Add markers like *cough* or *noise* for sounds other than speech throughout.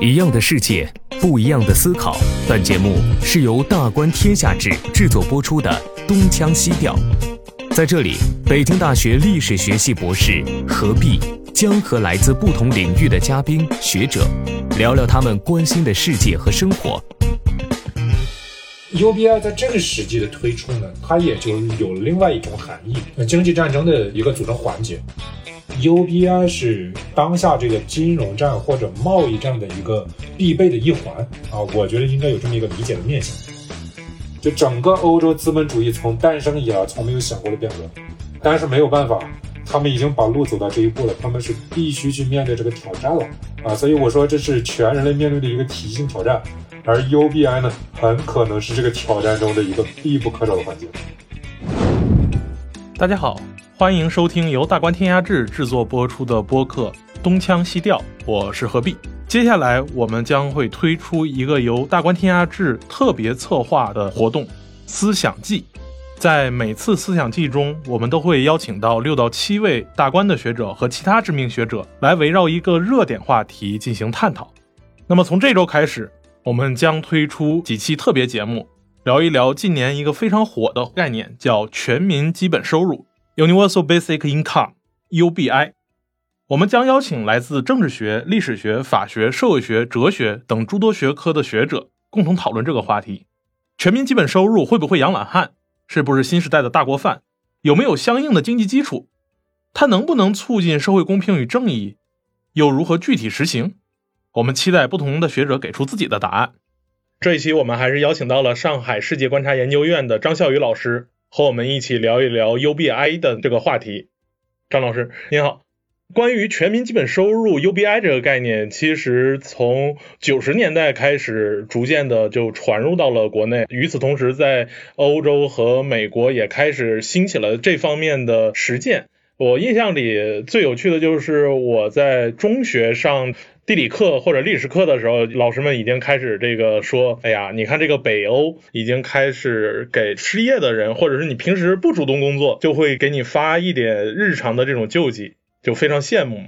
一样的世界，不一样的思考。本节目是由大观天下志制作播出的《东腔西调》。在这里，北京大学历史学系博士何必将和来自不同领域的嘉宾学者聊聊他们关心的世界和生活。UBI 在这个时期的推出呢，它也就有了另外一种含义，经济战争的一个组成环节。UBI 是当下这个金融战或者贸易战的一个必备的一环啊，我觉得应该有这么一个理解的面向。就整个欧洲资本主义从诞生以来，从没有想过的变革，但是没有办法，他们已经把路走到这一步了，他们是必须去面对这个挑战了啊！所以我说这是全人类面对的一个体系性挑战，而 UBI 呢，很可能是这个挑战中的一个必不可少的环节。大家好。欢迎收听由大观天下志制作播出的播客《东腔西调》，我是何必。接下来我们将会推出一个由大观天下志特别策划的活动——思想季。在每次思想季中，我们都会邀请到六到七位大观的学者和其他知名学者来围绕一个热点话题进行探讨。那么从这周开始，我们将推出几期特别节目，聊一聊近年一个非常火的概念，叫全民基本收入。Universal Basic Income（UBI），我们将邀请来自政治学、历史学、法学、社会学、哲学等诸多学科的学者共同讨论这个话题。全民基本收入会不会养懒汉？是不是新时代的大锅饭？有没有相应的经济基础？它能不能促进社会公平与正义？又如何具体实行？我们期待不同的学者给出自己的答案。这一期我们还是邀请到了上海世界观察研究院的张笑宇老师。和我们一起聊一聊 UBI 的这个话题，张老师您好。关于全民基本收入 UBI 这个概念，其实从九十年代开始，逐渐的就传入到了国内。与此同时，在欧洲和美国也开始兴起了这方面的实践。我印象里最有趣的就是我在中学上。地理课或者历史课的时候，老师们已经开始这个说：“哎呀，你看这个北欧已经开始给失业的人，或者是你平时不主动工作，就会给你发一点日常的这种救济，就非常羡慕。”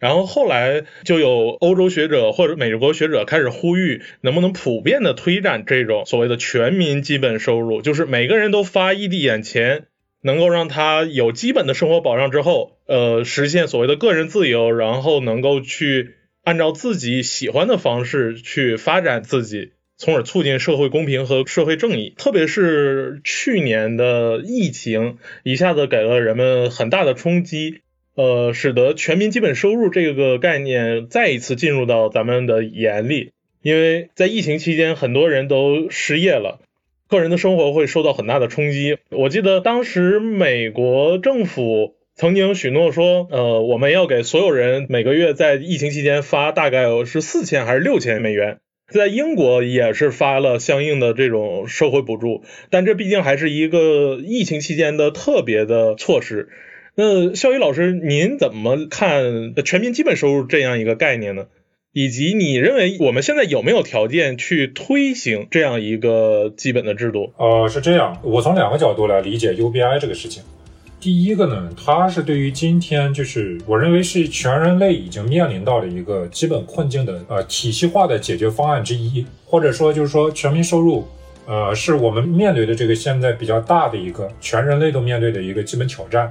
然后后来就有欧洲学者或者美国学者开始呼吁，能不能普遍的推展这种所谓的全民基本收入，就是每个人都发一滴眼钱，能够让他有基本的生活保障之后，呃，实现所谓的个人自由，然后能够去。按照自己喜欢的方式去发展自己，从而促进社会公平和社会正义。特别是去年的疫情，一下子给了人们很大的冲击，呃，使得全民基本收入这个概念再一次进入到咱们的眼里。因为在疫情期间，很多人都失业了，个人的生活会受到很大的冲击。我记得当时美国政府。曾经许诺说，呃，我们要给所有人每个月在疫情期间发大概是四千还是六千美元，在英国也是发了相应的这种社会补助，但这毕竟还是一个疫情期间的特别的措施。那肖宇老师，您怎么看全民基本收入这样一个概念呢？以及你认为我们现在有没有条件去推行这样一个基本的制度？呃，是这样，我从两个角度来理解 UBI 这个事情。第一个呢，它是对于今天就是我认为是全人类已经面临到了一个基本困境的呃体系化的解决方案之一，或者说就是说全民收入，呃，是我们面对的这个现在比较大的一个全人类都面对的一个基本挑战。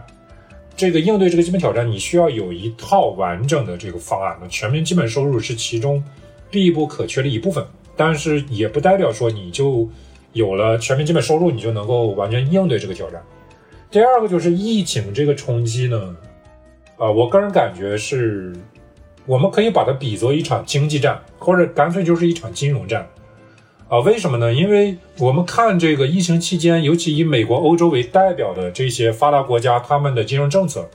这个应对这个基本挑战，你需要有一套完整的这个方案。那全民基本收入是其中必不可缺的一部分，但是也不代表说你就有了全民基本收入，你就能够完全应对这个挑战。第二个就是疫情这个冲击呢，啊，我个人感觉是，我们可以把它比作一场经济战，或者干脆就是一场金融战，啊，为什么呢？因为我们看这个疫情期间，尤其以美国、欧洲为代表的这些发达国家，他们的金融政策，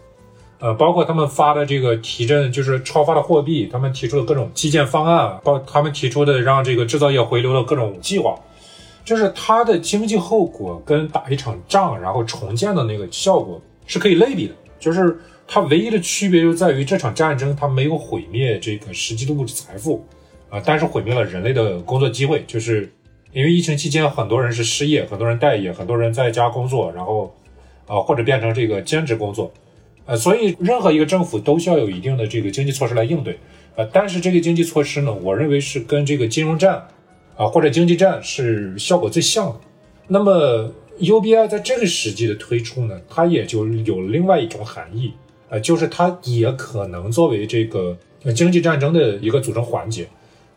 呃，包括他们发的这个提振，就是超发的货币，他们提出的各种基建方案，包他们提出的让这个制造业回流的各种计划。就是它的经济后果跟打一场仗然后重建的那个效果是可以类比的，就是它唯一的区别就在于这场战争它没有毁灭这个实际的物质财富，啊，但是毁灭了人类的工作机会，就是因为疫情期间很多人是失业，很多人待业，很多人在家工作，然后，呃，或者变成这个兼职工作，呃，所以任何一个政府都需要有一定的这个经济措施来应对。呃，但是这个经济措施呢，我认为是跟这个金融战啊或者经济战是效果最像的。那么 UBI 在这个时机的推出呢，它也就有另外一种含义，呃，就是它也可能作为这个经济战争的一个组成环节。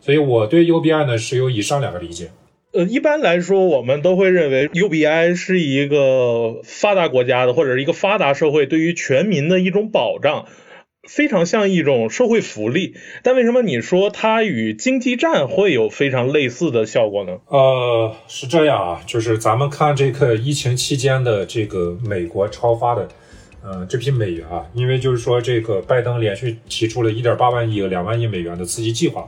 所以我对 UBI 呢是有以上两个理解。呃，一般来说，我们都会认为 UBI 是一个发达国家的或者是一个发达社会对于全民的一种保障，非常像一种社会福利。但为什么你说它与经济战会有非常类似的效果呢？呃，是这样啊，就是咱们看这个疫情期间的这个美国超发的，呃，这批美元啊，因为就是说这个拜登连续提出了一点八万亿、两万亿美元的刺激计划。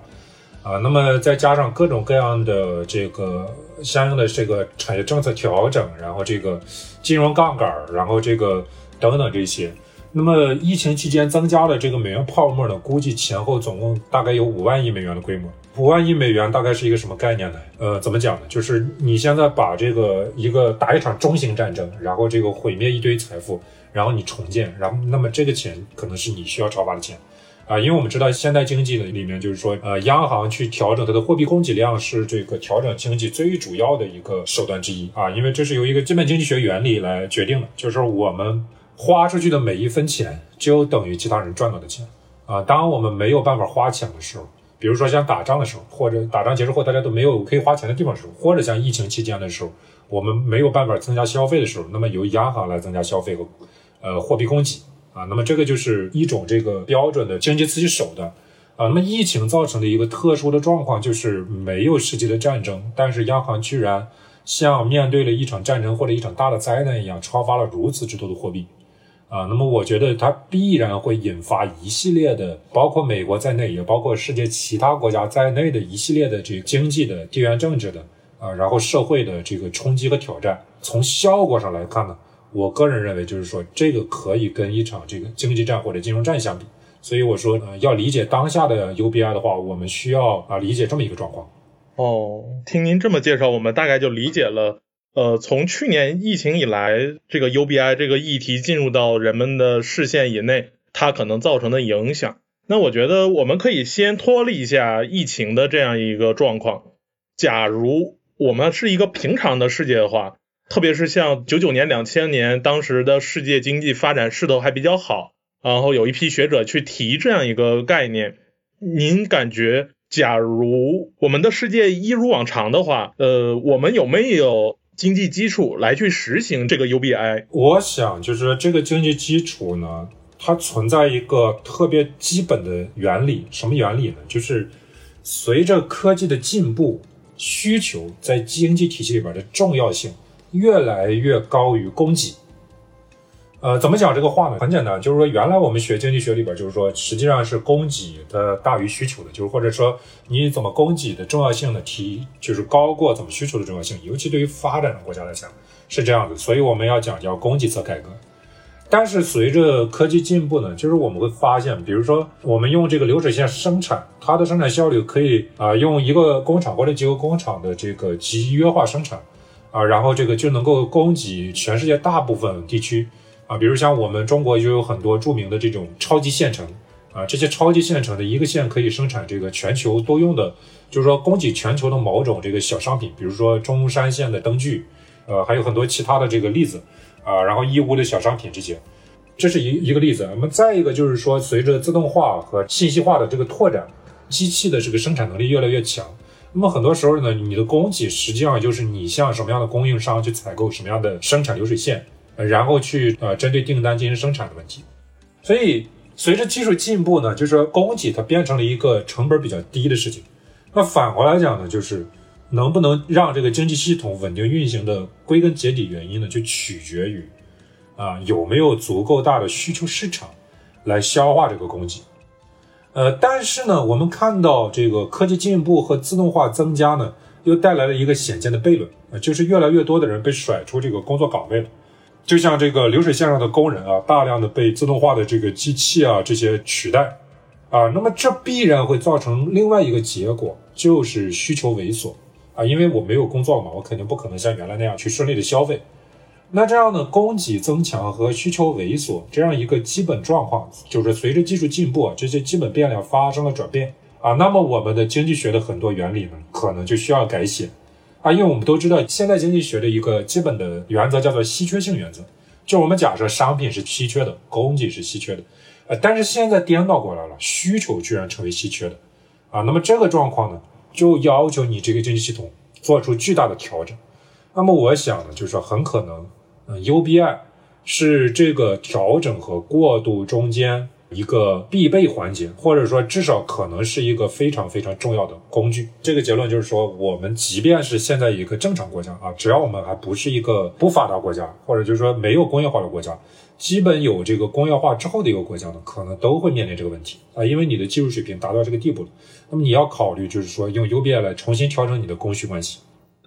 啊，那么再加上各种各样的这个相应的这个产业政策调整，然后这个金融杠杆，然后这个等等这些，那么疫情期间增加的这个美元泡沫呢，估计前后总共大概有五万亿美元的规模。五万亿美元大概是一个什么概念呢？呃，怎么讲呢？就是你现在把这个一个打一场中型战争，然后这个毁灭一堆财富，然后你重建，然后那么这个钱可能是你需要超发的钱。啊，因为我们知道现代经济的里面，就是说，呃，央行去调整它的货币供给量是这个调整经济最主要的一个手段之一啊，因为这是由一个基本经济学原理来决定的，就是我们花出去的每一分钱就等于其他人赚到的钱啊。当我们没有办法花钱的时候，比如说像打仗的时候，或者打仗结束后大家都没有可以花钱的地方时候，或者像疫情期间的时候，我们没有办法增加消费的时候，那么由央行来增加消费和呃货币供给。啊，那么这个就是一种这个标准的经济刺激手段啊。那么疫情造成的一个特殊的状况就是没有实际的战争，但是央行居然像面对了一场战争或者一场大的灾难一样，超发了如此之多的货币啊。那么我觉得它必然会引发一系列的，包括美国在内，也包括世界其他国家在内的一系列的这个经济的、地缘政治的啊，然后社会的这个冲击和挑战。从效果上来看呢？我个人认为，就是说这个可以跟一场这个经济战或者金融战相比，所以我说，呃，要理解当下的 UBI 的话，我们需要啊理解这么一个状况。哦，听您这么介绍，我们大概就理解了，呃，从去年疫情以来，这个 UBI 这个议题进入到人们的视线以内，它可能造成的影响。那我觉得我们可以先脱离一下疫情的这样一个状况。假如我们是一个平常的世界的话。特别是像九九年、两千年，当时的世界经济发展势头还比较好，然后有一批学者去提这样一个概念。您感觉，假如我们的世界一如往常的话，呃，我们有没有经济基础来去实行这个 UBI？我想，就是这个经济基础呢，它存在一个特别基本的原理，什么原理呢？就是随着科技的进步，需求在经济体系里边的重要性。越来越高于供给，呃，怎么讲这个话呢？很简单，就是说原来我们学经济学里边，就是说实际上是供给的大于需求的，就是或者说你怎么供给的重要性呢提就是高过怎么需求的重要性，尤其对于发展中国家来讲是这样子，所以我们要讲叫供给侧改革。但是随着科技进步呢，就是我们会发现，比如说我们用这个流水线生产，它的生产效率可以啊用一个工厂或者几个工厂的这个集约化生产。啊，然后这个就能够供给全世界大部分地区啊，比如像我们中国就有很多著名的这种超级县城啊，这些超级县城的一个县可以生产这个全球多用的，就是说供给全球的某种这个小商品，比如说中山县的灯具，呃，还有很多其他的这个例子啊，然后义乌的小商品这些，这是一一个例子。那么再一个就是说，随着自动化和信息化的这个拓展，机器的这个生产能力越来越强。那么很多时候呢，你的供给实际上就是你向什么样的供应商去采购什么样的生产流水线，然后去呃针对订单进行生产的问题。所以随着技术进步呢，就是说供给它变成了一个成本比较低的事情。那反过来讲呢，就是能不能让这个经济系统稳定运行的归根结底原因呢，就取决于啊有没有足够大的需求市场来消化这个供给。呃，但是呢，我们看到这个科技进步和自动化增加呢，又带来了一个显见的悖论啊，就是越来越多的人被甩出这个工作岗位了，就像这个流水线上的工人啊，大量的被自动化的这个机器啊这些取代啊，那么这必然会造成另外一个结果，就是需求萎缩啊，因为我没有工作嘛，我肯定不可能像原来那样去顺利的消费那这样的供给增强和需求萎缩这样一个基本状况，就是随着技术进步，这些基本变量发生了转变啊。那么我们的经济学的很多原理呢，可能就需要改写啊。因为我们都知道，现代经济学的一个基本的原则叫做稀缺性原则，就我们假设商品是稀缺的，供给是稀缺的，呃，但是现在颠倒过来了，需求居然成为稀缺的啊。那么这个状况呢，就要求你这个经济系统做出巨大的调整。那么我想呢，就是说很可能。嗯，UBI 是这个调整和过渡中间一个必备环节，或者说至少可能是一个非常非常重要的工具。这个结论就是说，我们即便是现在一个正常国家啊，只要我们还不是一个不发达国家，或者就是说没有工业化的国家，基本有这个工业化之后的一个国家呢，可能都会面临这个问题啊，因为你的技术水平达到这个地步了，那么你要考虑就是说用 UBI 来重新调整你的供需关系。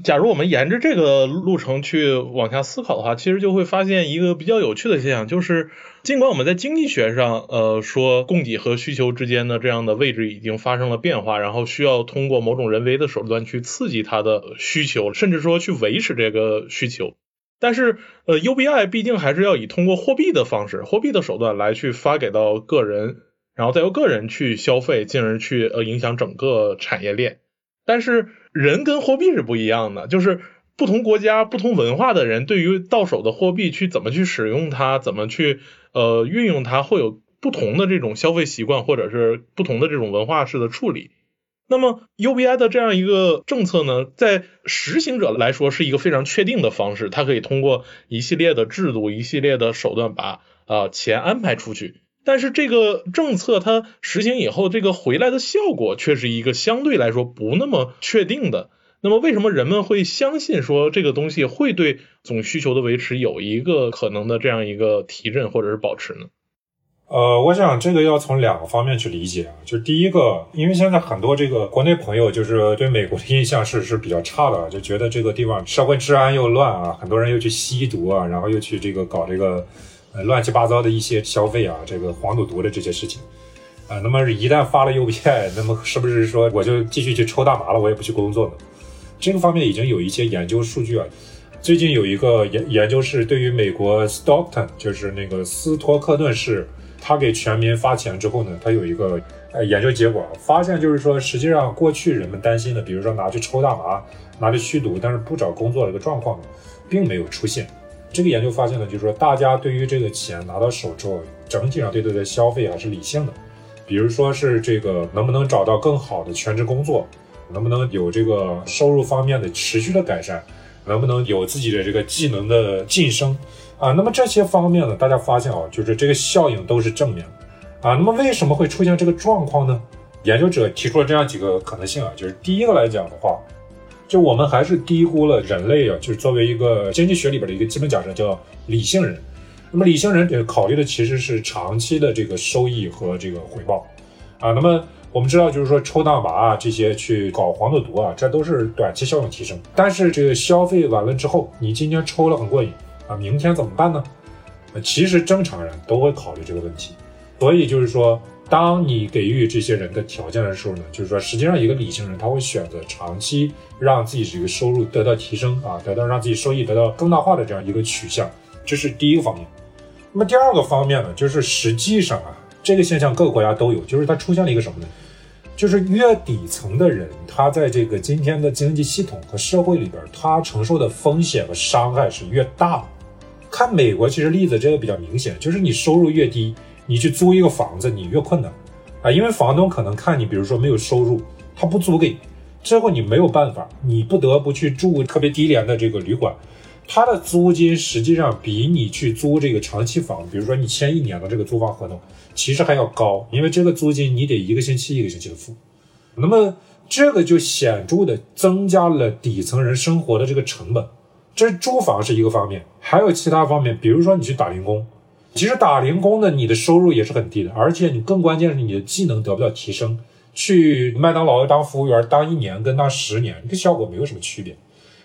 假如我们沿着这个路程去往下思考的话，其实就会发现一个比较有趣的现象，就是尽管我们在经济学上，呃，说供给和需求之间的这样的位置已经发生了变化，然后需要通过某种人为的手段去刺激它的需求，甚至说去维持这个需求，但是，呃，UBI 毕竟还是要以通过货币的方式、货币的手段来去发给到个人，然后再由个人去消费，进而去呃影响整个产业链。但是人跟货币是不一样的，就是不同国家、不同文化的人对于到手的货币去怎么去使用它，怎么去呃运用它，会有不同的这种消费习惯，或者是不同的这种文化式的处理。那么 UBI 的这样一个政策呢，在实行者来说是一个非常确定的方式，它可以通过一系列的制度、一系列的手段把啊钱安排出去。但是这个政策它实行以后，这个回来的效果却是一个相对来说不那么确定的。那么为什么人们会相信说这个东西会对总需求的维持有一个可能的这样一个提振或者是保持呢？呃，我想这个要从两个方面去理解啊。就第一个，因为现在很多这个国内朋友就是对美国的印象是是比较差的，就觉得这个地方社会治安又乱啊，很多人又去吸毒啊，然后又去这个搞这个。乱七八糟的一些消费啊，这个黄赌毒的这些事情，啊，那么一旦发了诱骗那么是不是说我就继续去抽大麻了，我也不去工作呢？这个方面已经有一些研究数据啊。最近有一个研研究是对于美国 Stockton，就是那个斯托克顿市，他给全民发钱之后呢，他有一个呃研究结果，发现就是说，实际上过去人们担心的，比如说拿去抽大麻、拿去吸毒，但是不找工作的一个状况，并没有出现。这个研究发现呢，就是说大家对于这个钱拿到手之后，整体上对它的消费还是理性的。比如说是这个能不能找到更好的全职工作，能不能有这个收入方面的持续的改善，能不能有自己的这个技能的晋升啊？那么这些方面呢，大家发现啊，就是这个效应都是正面的啊。那么为什么会出现这个状况呢？研究者提出了这样几个可能性啊，就是第一个来讲的话。就我们还是低估了人类啊，就是作为一个经济学里边的一个基本假设，叫理性人。那么理性人考虑的其实是长期的这个收益和这个回报啊。那么我们知道，就是说抽大麻啊这些去搞黄赌毒啊，这都是短期效应提升。但是这个消费完了之后，你今天抽了很过瘾啊，明天怎么办呢？其实正常人都会考虑这个问题。所以就是说。当你给予这些人的条件的时候呢，就是说，实际上一个理性人他会选择长期让自己这个收入得到提升啊，得到让自己收益得到更大化的这样一个取向，这是第一个方面。那么第二个方面呢，就是实际上啊，这个现象各个国家都有，就是它出现了一个什么呢？就是越底层的人，他在这个今天的经济系统和社会里边，他承受的风险和伤害是越大。看美国其实例子这个比较明显，就是你收入越低。你去租一个房子，你越困难。啊，因为房东可能看你，比如说没有收入，他不租给你，最后你没有办法，你不得不去住特别低廉的这个旅馆，它的租金实际上比你去租这个长期房，比如说你签一年的这个租房合同，其实还要高，因为这个租金你得一个星期一个星期的付，那么这个就显著的增加了底层人生活的这个成本，这租房是一个方面，还有其他方面，比如说你去打零工。其实打零工的，你的收入也是很低的，而且你更关键是你的技能得不到提升。去麦当劳当服务员，当一年跟当十年，这效果没有什么区别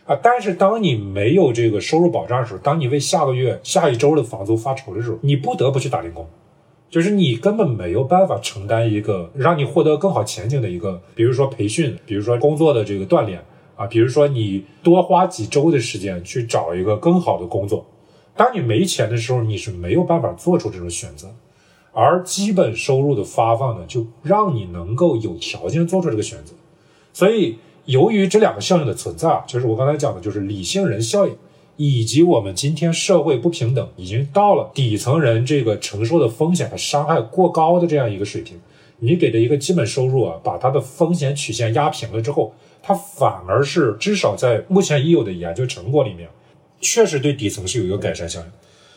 啊。但是当你没有这个收入保障的时候，当你为下个月、下一周的房租发愁的时候，你不得不去打零工，就是你根本没有办法承担一个让你获得更好前景的一个，比如说培训，比如说工作的这个锻炼啊，比如说你多花几周的时间去找一个更好的工作。当你没钱的时候，你是没有办法做出这种选择。而基本收入的发放呢，就让你能够有条件做出这个选择。所以，由于这两个效应的存在啊，就是我刚才讲的，就是理性人效应，以及我们今天社会不平等已经到了底层人这个承受的风险和伤害过高的这样一个水平。你给的一个基本收入啊，把它的风险曲线压平了之后，它反而是至少在目前已有的研究成果里面，确实对底层是有一个改善效应。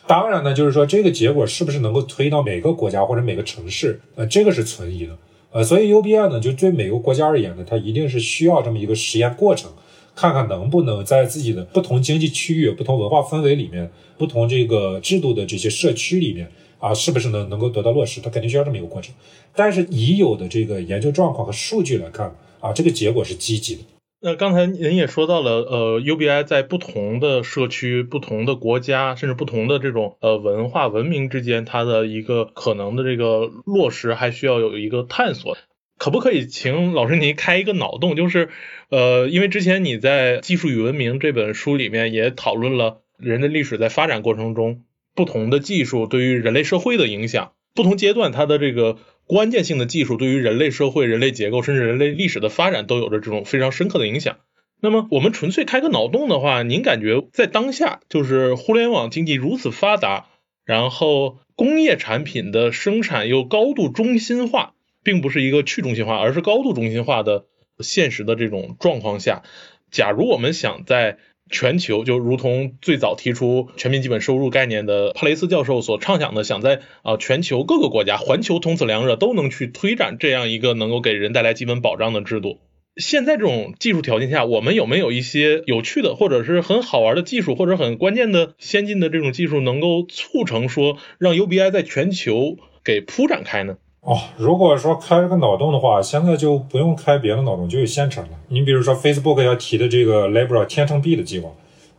当然呢，就是说这个结果是不是能够推到每个国家或者每个城市，呃，这个是存疑的，呃，所以 UBI 呢，就对每个国家而言呢，它一定是需要这么一个实验过程，看看能不能在自己的不同经济区域、不同文化氛围里面、不同这个制度的这些社区里面啊，是不是能能够得到落实？它肯定需要这么一个过程。但是已有的这个研究状况和数据来看啊，这个结果是积极的。那刚才您也说到了，呃，UBI 在不同的社区、不同的国家，甚至不同的这种呃文化文明之间，它的一个可能的这个落实，还需要有一个探索。可不可以请老师您开一个脑洞？就是，呃，因为之前你在《技术与文明》这本书里面也讨论了人的历史在发展过程中，不同的技术对于人类社会的影响，不同阶段它的这个。关键性的技术对于人类社会、人类结构，甚至人类历史的发展都有着这种非常深刻的影响。那么，我们纯粹开个脑洞的话，您感觉在当下，就是互联网经济如此发达，然后工业产品的生产又高度中心化，并不是一个去中心化，而是高度中心化的现实的这种状况下，假如我们想在全球就如同最早提出全民基本收入概念的帕雷斯教授所畅想的，想在啊全球各个国家环球同此两热都能去推展这样一个能够给人带来基本保障的制度。现在这种技术条件下，我们有没有一些有趣的或者是很好玩的技术，或者很关键的先进的这种技术，能够促成说让 UBI 在全球给铺展开呢？哦，如果说开这个脑洞的话，现在就不用开别的脑洞，就有现成的。你比如说 Facebook 要提的这个 Libra 天秤币的计划，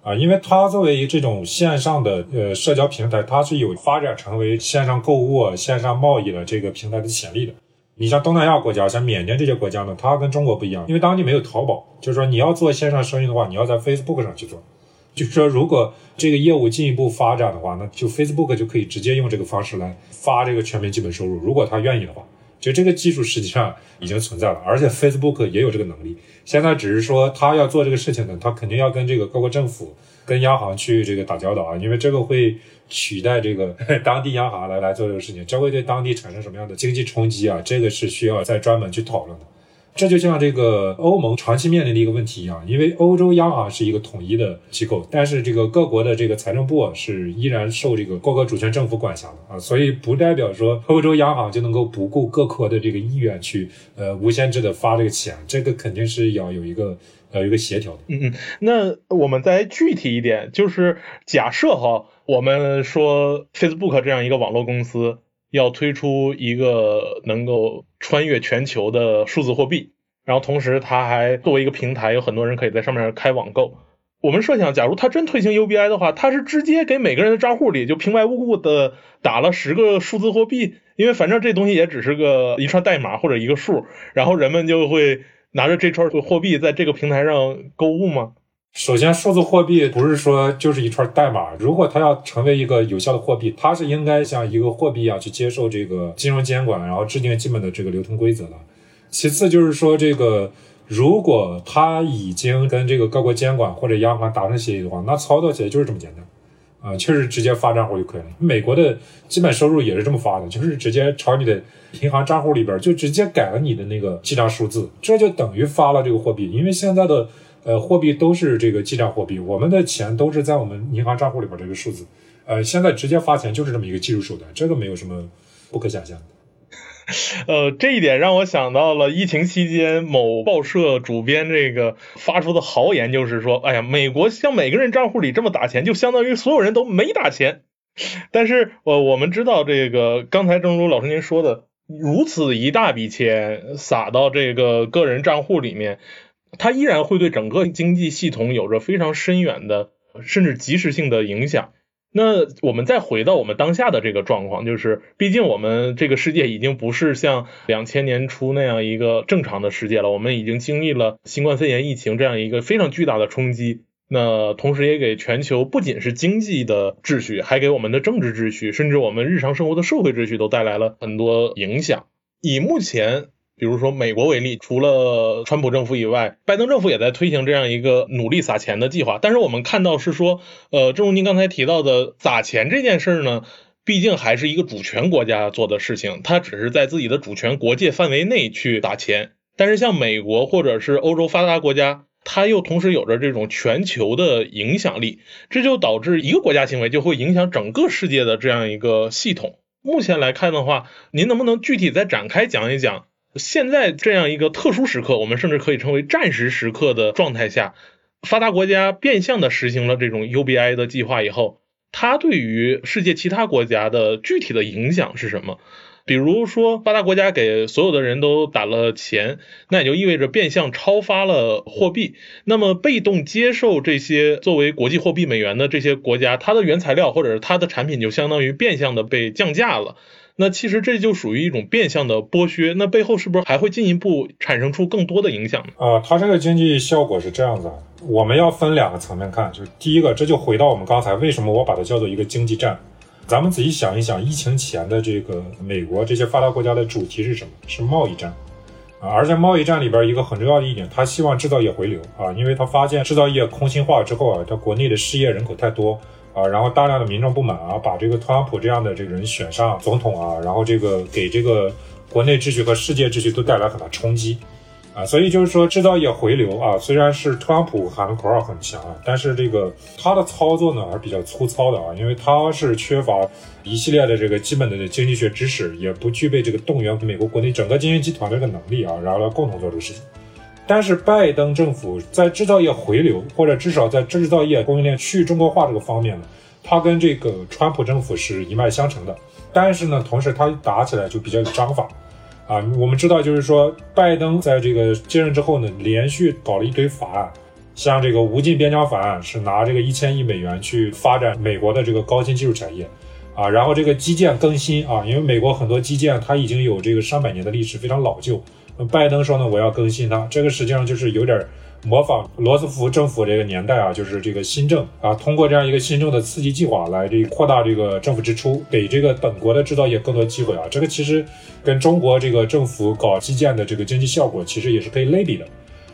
啊，因为它作为这种线上的呃社交平台，它是有发展成为线上购物、线上贸易的这个平台的潜力的。你像东南亚国家，像缅甸这些国家呢，它跟中国不一样，因为当地没有淘宝，就是说你要做线上生意的话，你要在 Facebook 上去做。就是说，如果这个业务进一步发展的话，那就 Facebook 就可以直接用这个方式来发这个全民基本收入。如果他愿意的话，就这个技术实际上已经存在了，而且 Facebook 也有这个能力。现在只是说他要做这个事情呢，他肯定要跟这个各国政府、跟央行去这个打交道啊，因为这个会取代这个 *laughs* 当地央行来来做这个事情，这会对当地产生什么样的经济冲击啊？这个是需要再专门去讨论的。这就像这个欧盟长期面临的一个问题一样，因为欧洲央行是一个统一的机构，但是这个各国的这个财政部是依然受这个各个主权政府管辖的啊，所以不代表说欧洲央行就能够不顾各国的这个意愿去呃无限制的发这个钱，这个肯定是要有一个呃一个协调的。嗯嗯，那我们再具体一点，就是假设哈，我们说 Facebook 这样一个网络公司。要推出一个能够穿越全球的数字货币，然后同时它还作为一个平台，有很多人可以在上面开网购。我们设想，假如他真推行 UBI 的话，他是直接给每个人的账户里就平白无故的打了十个数字货币，因为反正这东西也只是个一串代码或者一个数，然后人们就会拿着这串货币在这个平台上购物吗？首先，数字货币不是说就是一串代码。如果它要成为一个有效的货币，它是应该像一个货币一样去接受这个金融监管，然后制定基本的这个流通规则的。其次就是说，这个如果它已经跟这个各国监管或者央行达成协议的话，那操作起来就是这么简单啊，就是直接发账户就可以了。美国的基本收入也是这么发的，就是直接朝你的银行账户里边就直接改了你的那个记账数字，这就等于发了这个货币。因为现在的。呃，货币都是这个记账货币，我们的钱都是在我们银行账户里边这个数字。呃，现在直接发钱就是这么一个技术手段，这个没有什么不可想象。*laughs* 呃，这一点让我想到了疫情期间某报社主编这个发出的豪言，就是说，哎呀，美国向每个人账户里这么打钱，就相当于所有人都没打钱。*laughs* 但是，我我们知道这个，刚才正如老师您说的，如此一大笔钱撒到这个个人账户里面。它依然会对整个经济系统有着非常深远的，甚至及时性的影响。那我们再回到我们当下的这个状况，就是毕竟我们这个世界已经不是像两千年初那样一个正常的世界了，我们已经经历了新冠肺炎疫情这样一个非常巨大的冲击。那同时也给全球不仅是经济的秩序，还给我们的政治秩序，甚至我们日常生活的社会秩序都带来了很多影响。以目前，比如说美国为例，除了川普政府以外，拜登政府也在推行这样一个努力撒钱的计划。但是我们看到是说，呃，正如您刚才提到的，撒钱这件事呢，毕竟还是一个主权国家做的事情，它只是在自己的主权国界范围内去撒钱。但是像美国或者是欧洲发达国家，它又同时有着这种全球的影响力，这就导致一个国家行为就会影响整个世界的这样一个系统。目前来看的话，您能不能具体再展开讲一讲，现在这样一个特殊时刻，我们甚至可以称为战时时刻的状态下，发达国家变相的实行了这种 UBI 的计划以后，它对于世界其他国家的具体的影响是什么？比如说，发达国家给所有的人都打了钱，那也就意味着变相超发了货币。那么，被动接受这些作为国际货币美元的这些国家，它的原材料或者是它的产品就相当于变相的被降价了。那其实这就属于一种变相的剥削。那背后是不是还会进一步产生出更多的影响呢？啊，它这个经济效果是这样子，我们要分两个层面看，就是第一个，这就回到我们刚才为什么我把它叫做一个经济战。咱们仔细想一想，疫情前的这个美国这些发达国家的主题是什么？是贸易战啊！而在贸易战里边一个很重要的一点，他希望制造业回流啊，因为他发现制造业空心化之后啊，他国内的失业人口太多啊，然后大量的民众不满啊，把这个特朗普这样的这个人选上总统啊，然后这个给这个国内秩序和世界秩序都带来很大冲击。啊，所以就是说制造业回流啊，虽然是特朗普喊的口号很强啊，但是这个他的操作呢还是比较粗糙的啊，因为他是缺乏一系列的这个基本的经济学知识，也不具备这个动员美国国内整个经济集团的这个能力啊，然后来共同做这个事情。但是拜登政府在制造业回流，或者至少在制造业供应链去中国化这个方面呢，他跟这个川普政府是一脉相承的。但是呢，同时他打起来就比较有章法。啊，我们知道，就是说，拜登在这个接任之后呢，连续搞了一堆法案，像这个无尽边疆法案是拿这个一千亿美元去发展美国的这个高新技术产业，啊，然后这个基建更新啊，因为美国很多基建它已经有这个上百年的历史，非常老旧，拜登说呢，我要更新它，这个实际上就是有点。模仿罗斯福政府这个年代啊，就是这个新政啊，通过这样一个新政的刺激计划来这扩大这个政府支出，给这个本国的制造业更多机会啊。这个其实跟中国这个政府搞基建的这个经济效果其实也是可以类比的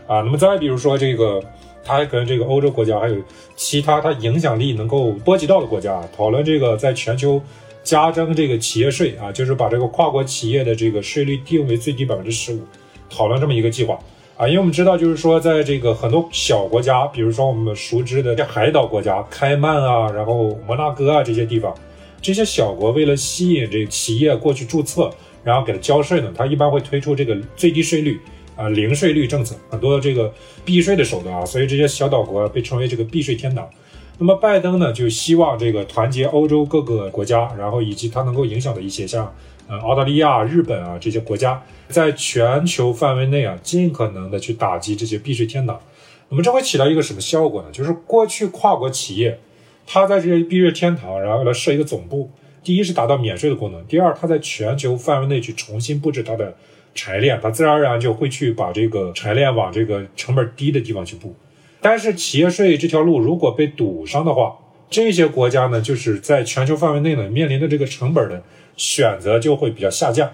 啊。那么再比如说这个，他还跟这个欧洲国家还有其他他影响力能够波及到的国家讨论这个在全球加征这个企业税啊，就是把这个跨国企业的这个税率定为最低百分之十五，讨论这么一个计划。啊，因为我们知道，就是说，在这个很多小国家，比如说我们熟知的这海岛国家，开曼啊，然后摩纳哥啊这些地方，这些小国为了吸引这个企业过去注册，然后给它交税呢，它一般会推出这个最低税率啊，零税率政策，很多这个避税的手段啊，所以这些小岛国被称为这个避税天堂。那么拜登呢，就希望这个团结欧洲各个国家，然后以及他能够影响的一些像。呃，澳大利亚、日本啊这些国家，在全球范围内啊，尽可能的去打击这些避税天堂。那么这会起到一个什么效果呢？就是过去跨国企业，它在这些避税天堂，然后来设一个总部，第一是达到免税的功能，第二，它在全球范围内去重新布置它的产业链，它自然而然就会去把这个产业链往这个成本低的地方去布。但是企业税这条路如果被堵上的话，这些国家呢，就是在全球范围内呢，面临的这个成本的。选择就会比较下降，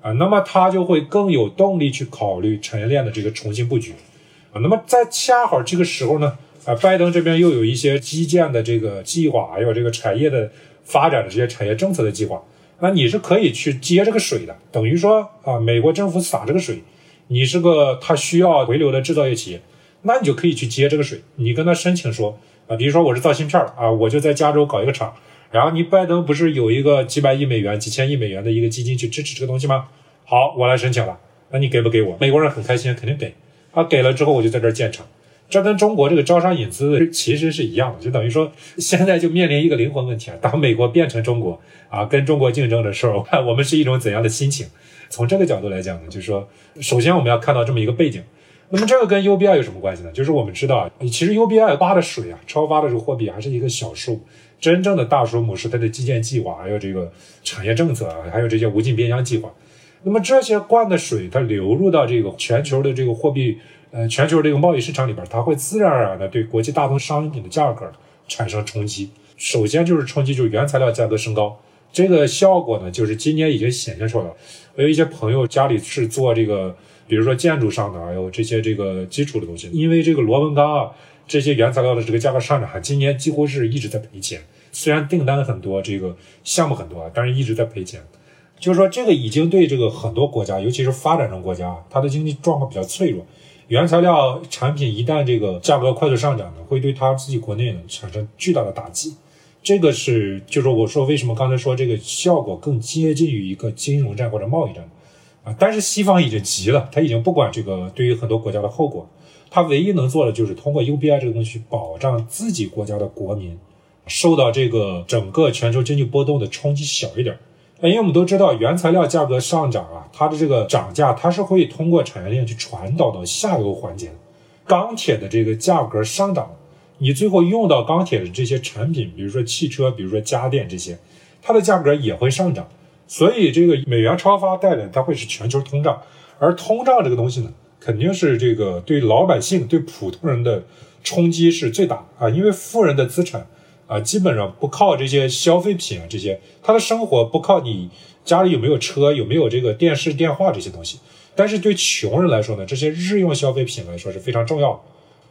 啊，那么他就会更有动力去考虑产业链的这个重新布局，啊，那么在恰好这个时候呢，啊，拜登这边又有一些基建的这个计划，还有这个产业的发展的这些产业政策的计划，那你是可以去接这个水的，等于说啊，美国政府撒这个水，你是个他需要回流的制造业企业，那你就可以去接这个水，你跟他申请说，啊，比如说我是造芯片啊，我就在加州搞一个厂。然后你拜登不是有一个几百亿美元、几千亿美元的一个基金去支持这个东西吗？好，我来申请了，那你给不给我？美国人很开心，肯定给。啊，给了之后我就在这儿建厂，这跟中国这个招商引资其实是一样的，就等于说现在就面临一个灵魂问题啊。当美国变成中国啊，跟中国竞争的时候，*laughs* 我们是一种怎样的心情？从这个角度来讲呢，就是说，首先我们要看到这么一个背景。那么这个跟 UBI 有什么关系呢？就是我们知道，其实 UBI 发的水啊，超发的这个货币还是一个小数。真正的大数目是它的基建计划，还有这个产业政策啊，还有这些无尽边疆计划。那么这些灌的水，它流入到这个全球的这个货币，呃，全球这个贸易市场里边，它会自然而然的对国际大宗商品的价格产生冲击。首先就是冲击，就是原材料价格升高。这个效果呢，就是今年已经显现出来了。我有一些朋友家里是做这个，比如说建筑上的，还有这些这个基础的东西，因为这个螺纹钢啊，这些原材料的这个价格上涨，今年几乎是一直在赔钱。虽然订单很多，这个项目很多，但是一直在赔钱。就是说，这个已经对这个很多国家，尤其是发展中国家，它的经济状况比较脆弱。原材料产品一旦这个价格快速上涨呢，会对它自己国内呢产生巨大的打击。这个是，就是我说为什么刚才说这个效果更接近于一个金融战或者贸易战啊？但是西方已经急了，他已经不管这个对于很多国家的后果，他唯一能做的就是通过 UBI 这个东西保障自己国家的国民受到这个整个全球经济波动的冲击小一点。因为我们都知道，原材料价格上涨啊，它的这个涨价，它是会通过产业链去传导到下游环节的。钢铁的这个价格上涨，你最后用到钢铁的这些产品，比如说汽车，比如说家电这些，它的价格也会上涨。所以这个美元超发带来，它会是全球通胀。而通胀这个东西呢，肯定是这个对老百姓、对普通人的冲击是最大啊，因为富人的资产。啊，基本上不靠这些消费品啊，这些他的生活不靠你家里有没有车，有没有这个电视、电话这些东西。但是对穷人来说呢，这些日用消费品来说是非常重要的。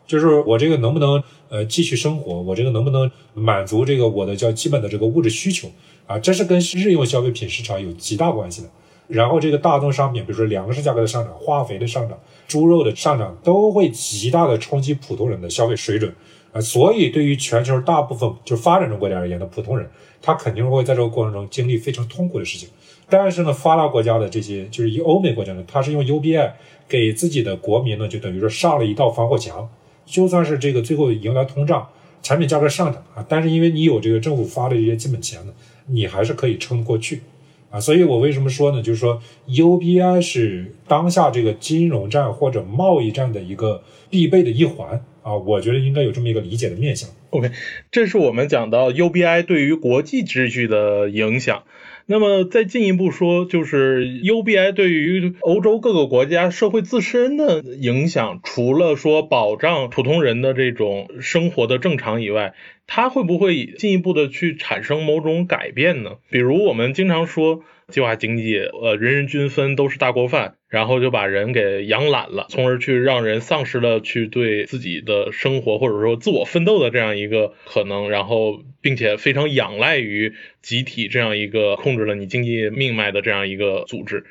就是我这个能不能呃继续生活，我这个能不能满足这个我的叫基本的这个物质需求啊，这是跟日用消费品市场有极大关系的。然后这个大宗商品，比如说粮食价格的上涨、化肥的上涨、猪肉的上涨，都会极大的冲击普通人的消费水准。啊，所以对于全球大部分就发展中国家而言的普通人，他肯定会在这个过程中经历非常痛苦的事情。但是呢，发达国家的这些就是以欧美国家呢，它是用 UBI 给自己的国民呢，就等于说上了一道防火墙。就算是这个最后迎来通胀，产品价格上涨啊，但是因为你有这个政府发的这些基本钱呢，你还是可以撑过去啊。所以我为什么说呢？就是说 UBI 是当下这个金融战或者贸易战的一个必备的一环。啊，我觉得应该有这么一个理解的面向。OK，这是我们讲到 UBI 对于国际秩序的影响。那么再进一步说，就是 UBI 对于欧洲各个国家社会自身的影响，除了说保障普通人的这种生活的正常以外，它会不会进一步的去产生某种改变呢？比如我们经常说。计划经济，呃，人人均分都是大锅饭，然后就把人给养懒了，从而去让人丧失了去对自己的生活或者说自我奋斗的这样一个可能，然后并且非常仰赖于集体这样一个控制了你经济命脉的这样一个组织。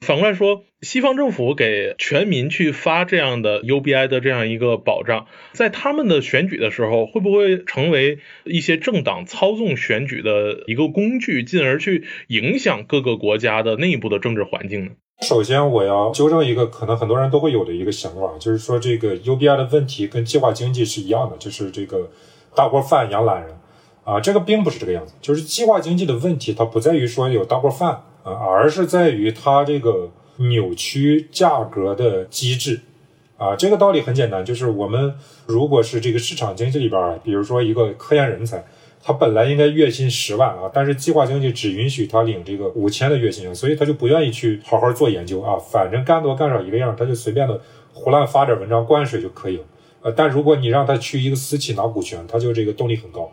反过来说，西方政府给全民去发这样的 UBI 的这样一个保障，在他们的选举的时候，会不会成为一些政党操纵选举的一个工具，进而去影响各个国家的内部的政治环境呢？首先，我要纠正一个可能很多人都会有的一个想法，就是说这个 UBI 的问题跟计划经济是一样的，就是这个大锅饭养懒人啊，这个并不是这个样子。就是计划经济的问题，它不在于说有大锅饭。啊，而是在于它这个扭曲价格的机制，啊，这个道理很简单，就是我们如果是这个市场经济里边，比如说一个科研人才，他本来应该月薪十万啊，但是计划经济只允许他领这个五千的月薪，所以他就不愿意去好好做研究啊，反正干多干少一个样，他就随便的胡乱发点文章灌水就可以了。呃，但如果你让他去一个私企拿股权，他就这个动力很高。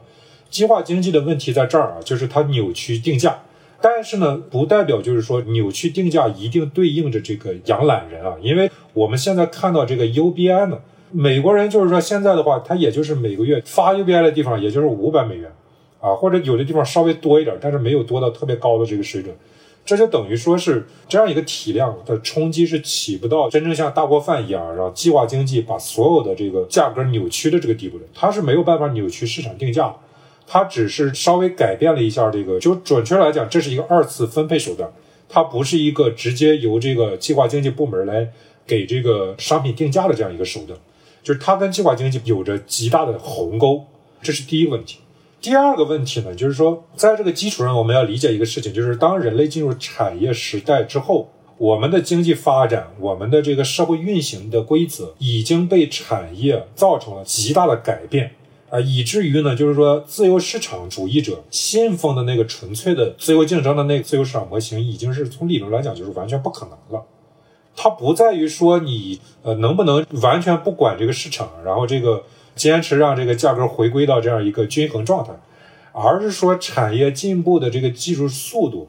计划经济的问题在这儿啊，就是它扭曲定价。但是呢，不代表就是说扭曲定价一定对应着这个养懒人啊，因为我们现在看到这个 UBI 呢，美国人就是说现在的话，他也就是每个月发 UBI 的地方也就是五百美元啊，或者有的地方稍微多一点，但是没有多到特别高的这个水准，这就等于说是这样一个体量的冲击是起不到真正像大锅饭一样让计划经济把所有的这个价格扭曲的这个地步的，它是没有办法扭曲市场定价的。它只是稍微改变了一下这个，就准确来讲，这是一个二次分配手段，它不是一个直接由这个计划经济部门来给这个商品定价的这样一个手段，就是它跟计划经济有着极大的鸿沟，这是第一个问题。第二个问题呢，就是说，在这个基础上，我们要理解一个事情，就是当人类进入产业时代之后，我们的经济发展，我们的这个社会运行的规则已经被产业造成了极大的改变。啊，以至于呢，就是说自由市场主义者信奉的那个纯粹的自由竞争的那个自由市场模型，已经是从理论来讲就是完全不可能了。它不在于说你呃能不能完全不管这个市场，然后这个坚持让这个价格回归到这样一个均衡状态，而是说产业进步的这个技术速度，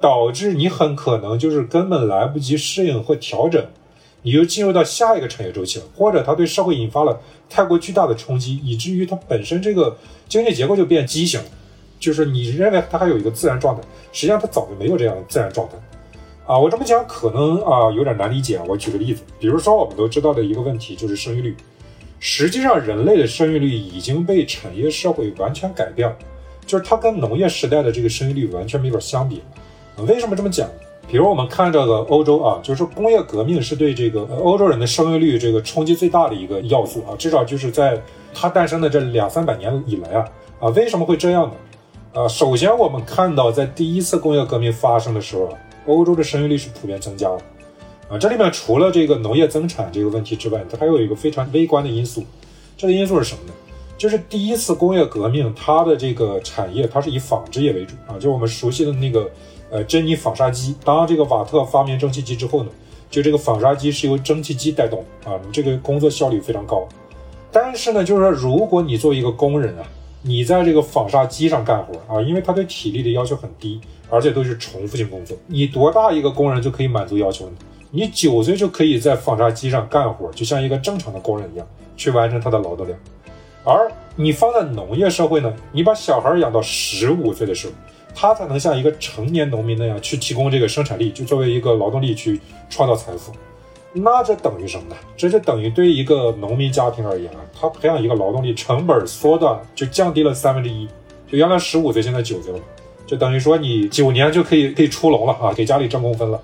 导致你很可能就是根本来不及适应或调整。你又进入到下一个产业周期了，或者它对社会引发了太过巨大的冲击，以至于它本身这个经济结构就变畸形了。就是你认为它还有一个自然状态，实际上它早就没有这样的自然状态。啊，我这么讲可能啊有点难理解。我举个例子，比如说我们都知道的一个问题就是生育率，实际上人类的生育率已经被产业社会完全改变了，就是它跟农业时代的这个生育率完全没法相比。为什么这么讲？比如我们看这个欧洲啊，就是工业革命是对这个欧洲人的生育率这个冲击最大的一个要素啊，至少就是在它诞生的这两三百年以来啊啊，为什么会这样呢？啊，首先我们看到在第一次工业革命发生的时候，欧洲的生育率是普遍增加的啊，这里面除了这个农业增产这个问题之外，它还有一个非常微观的因素，这个因素是什么呢？就是第一次工业革命它的这个产业它是以纺织业为主啊，就我们熟悉的那个。呃，珍妮纺纱机。当这个瓦特发明蒸汽机之后呢，就这个纺纱机是由蒸汽机带动啊，这个工作效率非常高。但是呢，就是说，如果你作为一个工人啊，你在这个纺纱机上干活啊，因为它对体力的要求很低，而且都是重复性工作，你多大一个工人就可以满足要求呢？你九岁就可以在纺纱机上干活，就像一个正常的工人一样去完成他的劳动量。而你放在农业社会呢，你把小孩养到十五岁的时候。他才能像一个成年农民那样去提供这个生产力，就作为一个劳动力去创造财富。那这等于什么呢？这就等于对一个农民家庭而言啊，他培养一个劳动力成本缩短，就降低了三分之一。就原来十五岁，现在九岁了，就等于说你九年就可以可以出笼了啊，给家里挣工分了。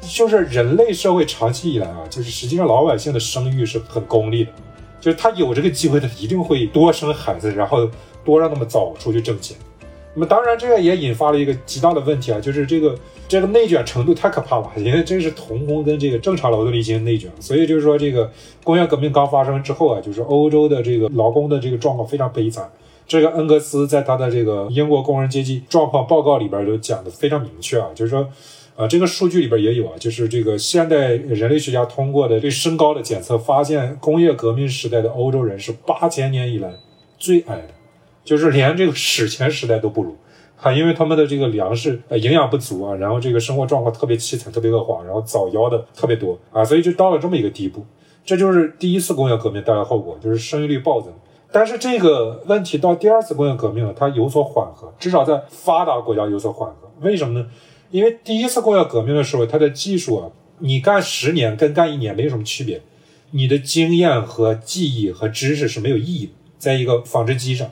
就是人类社会长期以来啊，就是实际上老百姓的生育是很功利的，就是他有这个机会，他一定会多生孩子，然后多让他们早出去挣钱。那么当然，这个也引发了一个极大的问题啊，就是这个这个内卷程度太可怕了，因为这是童工跟这个正常劳动力进行内卷，所以就是说这个工业革命刚发生之后啊，就是欧洲的这个劳工的这个状况非常悲惨。这个恩格斯在他的这个英国工人阶级状况报告里边就讲的非常明确啊，就是说，啊这个数据里边也有啊，就是这个现代人类学家通过的对身高的检测发现，工业革命时代的欧洲人是八千年以来最矮的。就是连这个史前时代都不如，啊，因为他们的这个粮食呃营养不足啊，然后这个生活状况特别凄惨，特别恶化，然后早夭的特别多啊，所以就到了这么一个地步。这就是第一次工业革命带来后果，就是生育率暴增。但是这个问题到第二次工业革命了它有所缓和，至少在发达国家有所缓和。为什么呢？因为第一次工业革命的时候，它的技术啊，你干十年跟干一年没什么区别，你的经验和记忆和知识是没有意义的，在一个纺织机上。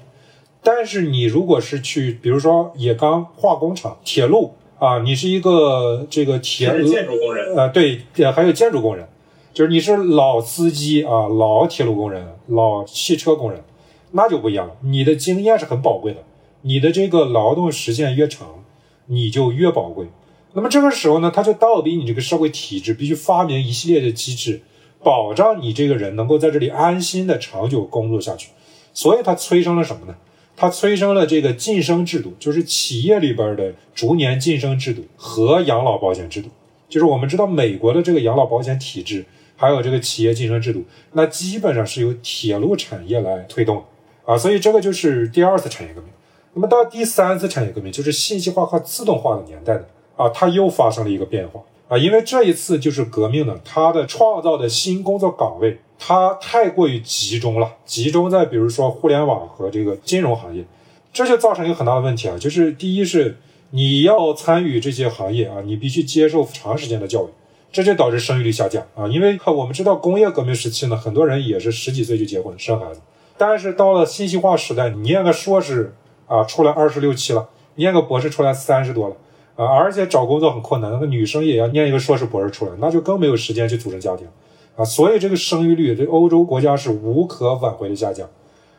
但是你如果是去，比如说冶钢化工厂、铁路啊，你是一个这个铁建筑工人啊，对，还有建筑工人，就是你是老司机啊，老铁路工人、老汽车工人，那就不一样了。你的经验是很宝贵的，你的这个劳动时间越长，你就越宝贵。那么这个时候呢，他就倒逼你这个社会体制必须发明一系列的机制，保障你这个人能够在这里安心的长久工作下去。所以它催生了什么呢？它催生了这个晋升制度，就是企业里边的逐年晋升制度和养老保险制度。就是我们知道美国的这个养老保险体制，还有这个企业晋升制度，那基本上是由铁路产业来推动啊。所以这个就是第二次产业革命。那么到第三次产业革命，就是信息化和自动化的年代呢啊，它又发生了一个变化啊，因为这一次就是革命呢，它的创造的新工作岗位。它太过于集中了，集中在比如说互联网和这个金融行业，这就造成一个很大的问题啊，就是第一是你要参与这些行业啊，你必须接受长时间的教育，这就导致生育率下降啊，因为我们知道工业革命时期呢，很多人也是十几岁就结婚生孩子，但是到了信息化时代，你念个硕士啊，出来二十六七了，念个博士出来三十多了啊，而且找工作很困难，那个女生也要念一个硕士博士出来，那就更没有时间去组成家庭。啊，所以这个生育率，这欧洲国家是无可挽回的下降。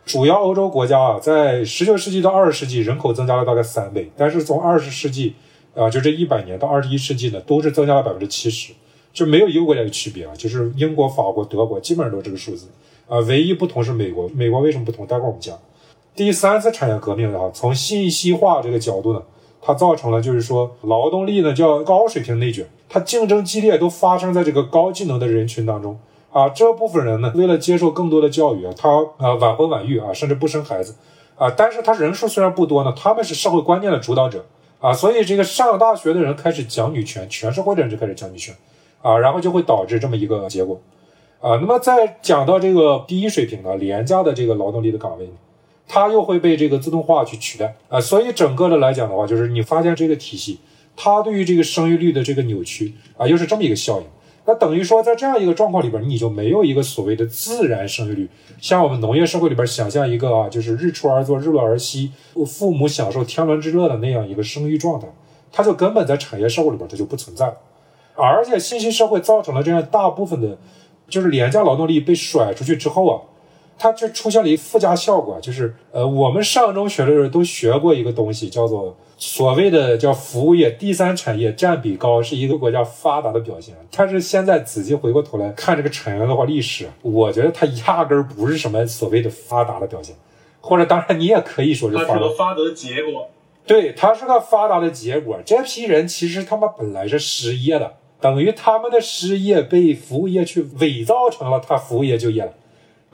主要欧洲国家啊，在十九世纪到二十世纪，人口增加了大概三倍，但是从二十世纪，啊，就这一百年到二十一世纪呢，都是增加了百分之七十，就没有一个国家的区别啊。就是英国、法国、德国，基本上都是这个数字。啊，唯一不同是美国，美国为什么不同？待会儿我们讲。第三次产业革命啊，从信息化这个角度呢，它造成了就是说劳动力呢叫高水平内卷，它竞争激烈，都发生在这个高技能的人群当中啊。这部分人呢，为了接受更多的教育啊，他啊晚婚晚育啊，甚至不生孩子啊。但是他人数虽然不多呢，他们是社会观念的主导者啊，所以这个上了大学的人开始讲女权，全社会的人就开始讲女权啊，然后就会导致这么一个结果啊。那么在讲到这个低水平的廉价的这个劳动力的岗位？它又会被这个自动化去取代啊，所以整个的来讲的话，就是你发现这个体系，它对于这个生育率的这个扭曲啊，又是这么一个效应。那等于说，在这样一个状况里边，你就没有一个所谓的自然生育率，像我们农业社会里边想象一个啊，就是日出而作，日落而息，父母享受天伦之乐的那样一个生育状态，它就根本在产业社会里边它就不存在。而且信息社会造成了这样大部分的，就是廉价劳动力被甩出去之后啊。它就出现了一附加效果，就是呃，我们上中学的时候都学过一个东西，叫做所谓的叫服务业第三产业占比高是一个国家发达的表现。但是现在仔细回过头来看这个产业的话，历史，我觉得它压根儿不是什么所谓的发达的表现，或者当然你也可以说是发达发达的结果。对，它是个发达的结果。这批人其实他们本来是失业的，等于他们的失业被服务业去伪造成了他服务业就业了。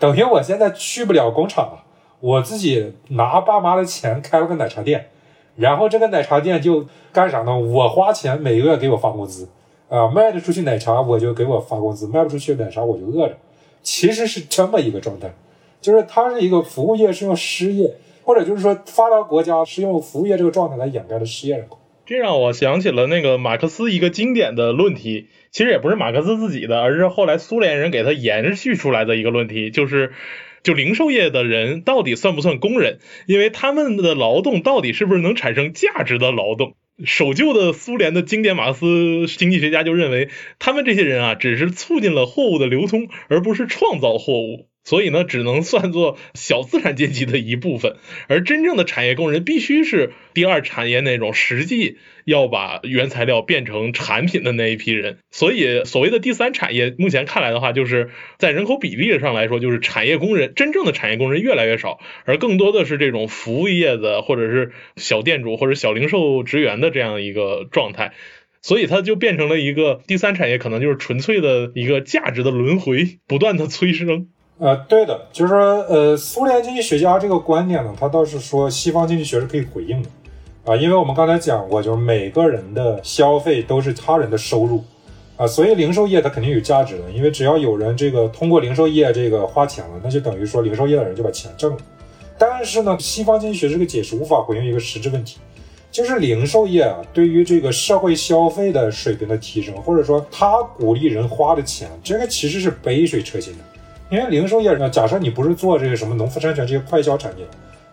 等于我现在去不了工厂了，我自己拿爸妈的钱开了个奶茶店，然后这个奶茶店就干啥呢？我花钱每个月给我发工资，啊，卖得出去奶茶我就给我发工资，卖不出去奶茶我就饿着。其实是这么一个状态，就是它是一个服务业是用失业，或者就是说发达国家是用服务业这个状态来掩盖的失业人口。这让我想起了那个马克思一个经典的论题，其实也不是马克思自己的，而是后来苏联人给他延续出来的一个论题，就是就零售业的人到底算不算工人？因为他们的劳动到底是不是能产生价值的劳动？守旧的苏联的经典马克思经济学家就认为，他们这些人啊，只是促进了货物的流通，而不是创造货物。所以呢，只能算作小资产阶级的一部分，而真正的产业工人必须是第二产业那种实际要把原材料变成产品的那一批人。所以，所谓的第三产业，目前看来的话，就是在人口比例上来说，就是产业工人真正的产业工人越来越少，而更多的是这种服务业的或者是小店主或者小零售职员的这样一个状态。所以，它就变成了一个第三产业，可能就是纯粹的一个价值的轮回，不断的催生。呃，对的，就是说，呃，苏联经济学家这个观点呢，他倒是说西方经济学是可以回应的，啊，因为我们刚才讲过，就是每个人的消费都是他人的收入，啊，所以零售业它肯定有价值的，因为只要有人这个通过零售业这个花钱了，那就等于说零售业的人就把钱挣了。但是呢，西方经济学这个解释无法回应一个实质问题，就是零售业啊，对于这个社会消费的水平的提升，或者说他鼓励人花的钱，这个其实是杯水车薪的。因为零售业呢，假设你不是做这个什么农夫山泉这些快销产业，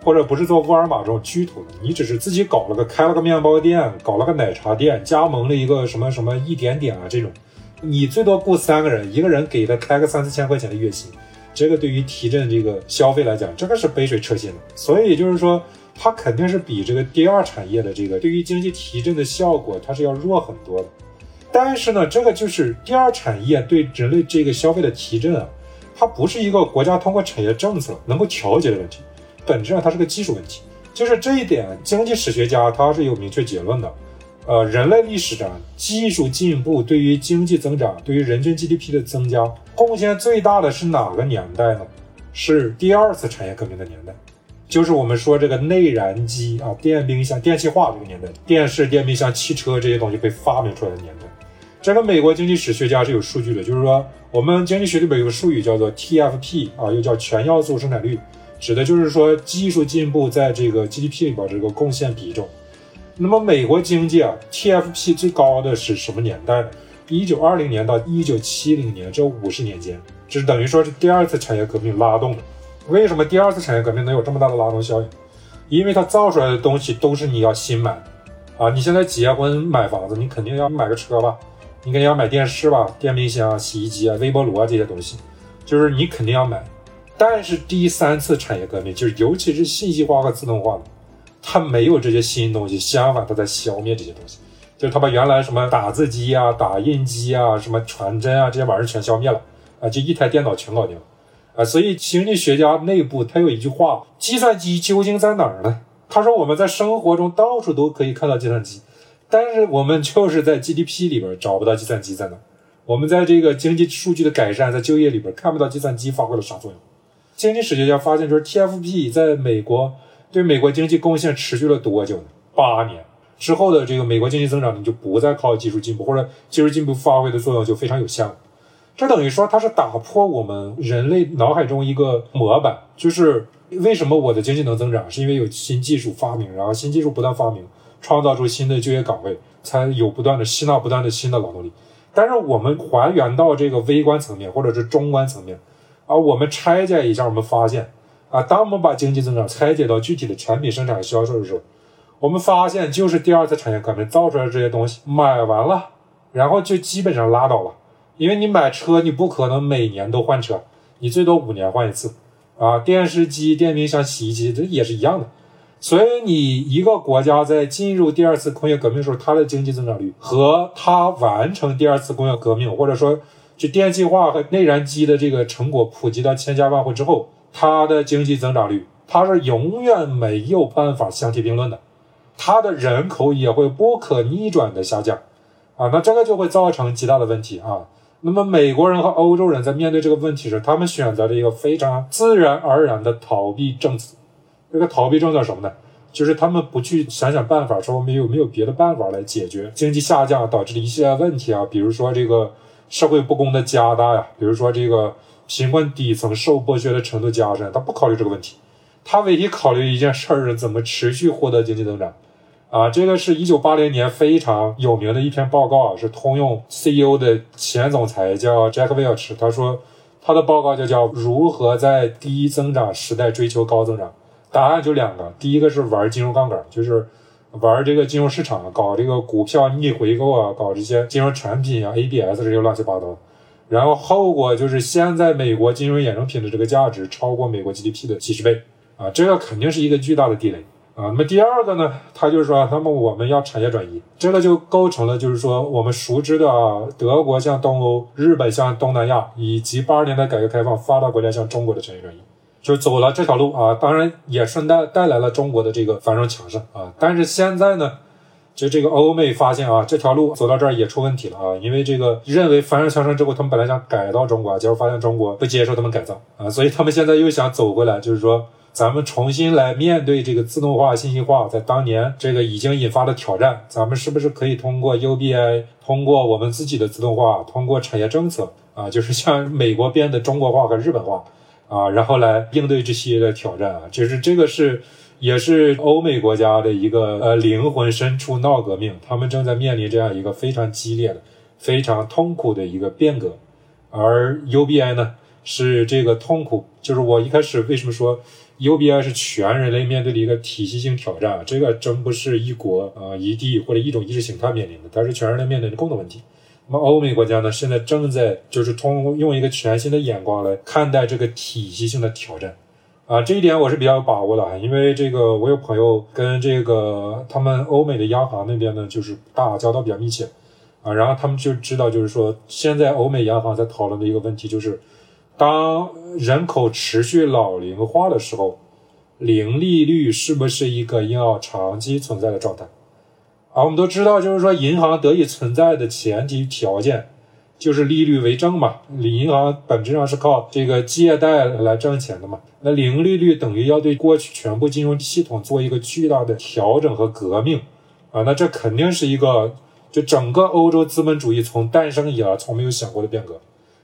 或者不是做沃尔玛这种巨头的，你只是自己搞了个开了个面包店，搞了个奶茶店，加盟了一个什么什么一点点啊这种，你最多雇三个人，一个人给他开个三四千块钱的月薪，这个对于提振这个消费来讲，这个是杯水车薪的。所以就是说，它肯定是比这个第二产业的这个对于经济提振的效果，它是要弱很多的。但是呢，这个就是第二产业对人类这个消费的提振啊。它不是一个国家通过产业政策能够调节的问题，本质上它是个技术问题。就是这一点，经济史学家他是有明确结论的。呃，人类历史上技术进步对于经济增长、对于人均 GDP 的增加贡献最大的是哪个年代呢？是第二次产业革命的年代，就是我们说这个内燃机啊、电冰箱、电气化这个年代，电视、电冰箱、汽车这些东西被发明出来的年代。这个美国经济史学家是有数据的，就是说。我们经济学里边有个术语叫做 TFP 啊，又叫全要素生产率，指的就是说技术进步在这个 GDP 里边这个贡献比重。那么美国经济啊，TFP 最高的是什么年代呢？一九二零年到一九七零年这五十年间，这是等于说是第二次产业革命拉动的。为什么第二次产业革命能有这么大的拉动效应？因为它造出来的东西都是你要新买啊！你现在结婚买房子，你肯定要买个车吧？你肯定要买电视吧，电冰箱、洗衣机啊、微波炉啊这些东西，就是你肯定要买。但是第三次产业革命，就是尤其是信息化和自动化，它没有这些新东西，相反，它在消灭这些东西。就是它把原来什么打字机啊、打印机啊、什么传真啊这些玩意儿全消灭了啊，就一台电脑全搞定了啊，所以经济学家内部他有一句话：计算机究竟在哪儿呢？他说我们在生活中到处都可以看到计算机，但是我们就是在 GDP 里边找不到计算机在哪。我们在这个经济数据的改善，在就业里边看不到计算机发挥了啥作用。经济史学家发现，就是 TFP 在美国对美国经济贡献持续了多久呢？八年之后的这个美国经济增长，你就不再靠技术进步，或者技术进步发挥的作用就非常有限了。这等于说，它是打破我们人类脑海中一个模板，就是为什么我的经济能增长，是因为有新技术发明，然后新技术不断发明，创造出新的就业岗位，才有不断的吸纳不断的新的劳动力。但是我们还原到这个微观层面或者是中观层面，啊，我们拆解一下，我们发现，啊，当我们把经济增长拆解到具体的产品生产销售的时候，我们发现就是第二次产业革命造出来这些东西买完了，然后就基本上拉倒了。因为你买车，你不可能每年都换车，你最多五年换一次，啊，电视机、电冰箱、洗衣机这也是一样的。所以你一个国家在进入第二次工业革命时候，它的经济增长率和它完成第二次工业革命，或者说就电气化和内燃机的这个成果普及到千家万户之后，它的经济增长率，它是永远没有办法相提并论的，它的人口也会不可逆转的下降，啊，那这个就会造成极大的问题啊。那么美国人和欧洲人在面对这个问题时，他们选择了一个非常自然而然的逃避政策。这个逃避政策什么呢？就是他们不去想想办法，说我们有没有别的办法来解决经济下降导致的一系列问题啊？比如说这个社会不公的加大呀，比如说这个贫困底层受剥削的程度加深，他不考虑这个问题。他唯一考虑一件事儿是怎么持续获得经济增长。啊，这个是一九八零年非常有名的一篇报告啊，是通用 CEO 的前总裁叫 Jack Welch，他说他的报告就叫如何在低增长时代追求高增长。答案就两个，第一个是玩金融杠杆，就是玩这个金融市场，搞这个股票逆回购啊，搞这些金融产品啊，ABS 这些乱七八糟。然后后果就是现在美国金融衍生品的这个价值超过美国 GDP 的几十倍啊，这个肯定是一个巨大的地雷。啊，那么第二个呢，他就是说，那么我们要产业转移，这个就构成了就是说我们熟知的啊，德国向东欧，日本向东南亚，以及八十年代改革开放发达国家向中国的产业转移，就走了这条路啊。当然也顺带带来了中国的这个繁荣强盛啊。但是现在呢，就这个欧美发现啊，这条路走到这儿也出问题了啊，因为这个认为繁荣强盛之后，他们本来想改造中国，结果发现中国不接受他们改造啊，所以他们现在又想走回来，就是说。咱们重新来面对这个自动化、信息化在当年这个已经引发的挑战，咱们是不是可以通过 UBI，通过我们自己的自动化，通过产业政策啊，就是像美国 *laughs* 变得中国化和日本化啊，然后来应对这些的挑战啊？就是这个是也是欧美国家的一个呃灵魂深处闹革命，他们正在面临这样一个非常激烈的、非常痛苦的一个变革，而 UBI 呢是这个痛苦，就是我一开始为什么说。UBI 是全人类面对的一个体系性挑战啊，这个真不是一国啊一地或者一种意识形态面临的，它是全人类面对的共同问题。那么欧美国家呢，现在正在就是通用一个全新的眼光来看待这个体系性的挑战，啊，这一点我是比较有把握的，因为这个我有朋友跟这个他们欧美的央行那边呢，就是打交道比较密切，啊，然后他们就知道，就是说现在欧美央行在讨论的一个问题就是。当人口持续老龄化的时候，零利率是不是一个要长期存在的状态？啊，我们都知道，就是说银行得以存在的前提条件就是利率为正嘛。银行本质上是靠这个借贷来挣钱的嘛。那零利率等于要对过去全部金融系统做一个巨大的调整和革命啊。那这肯定是一个就整个欧洲资本主义从诞生以来从没有想过的变革，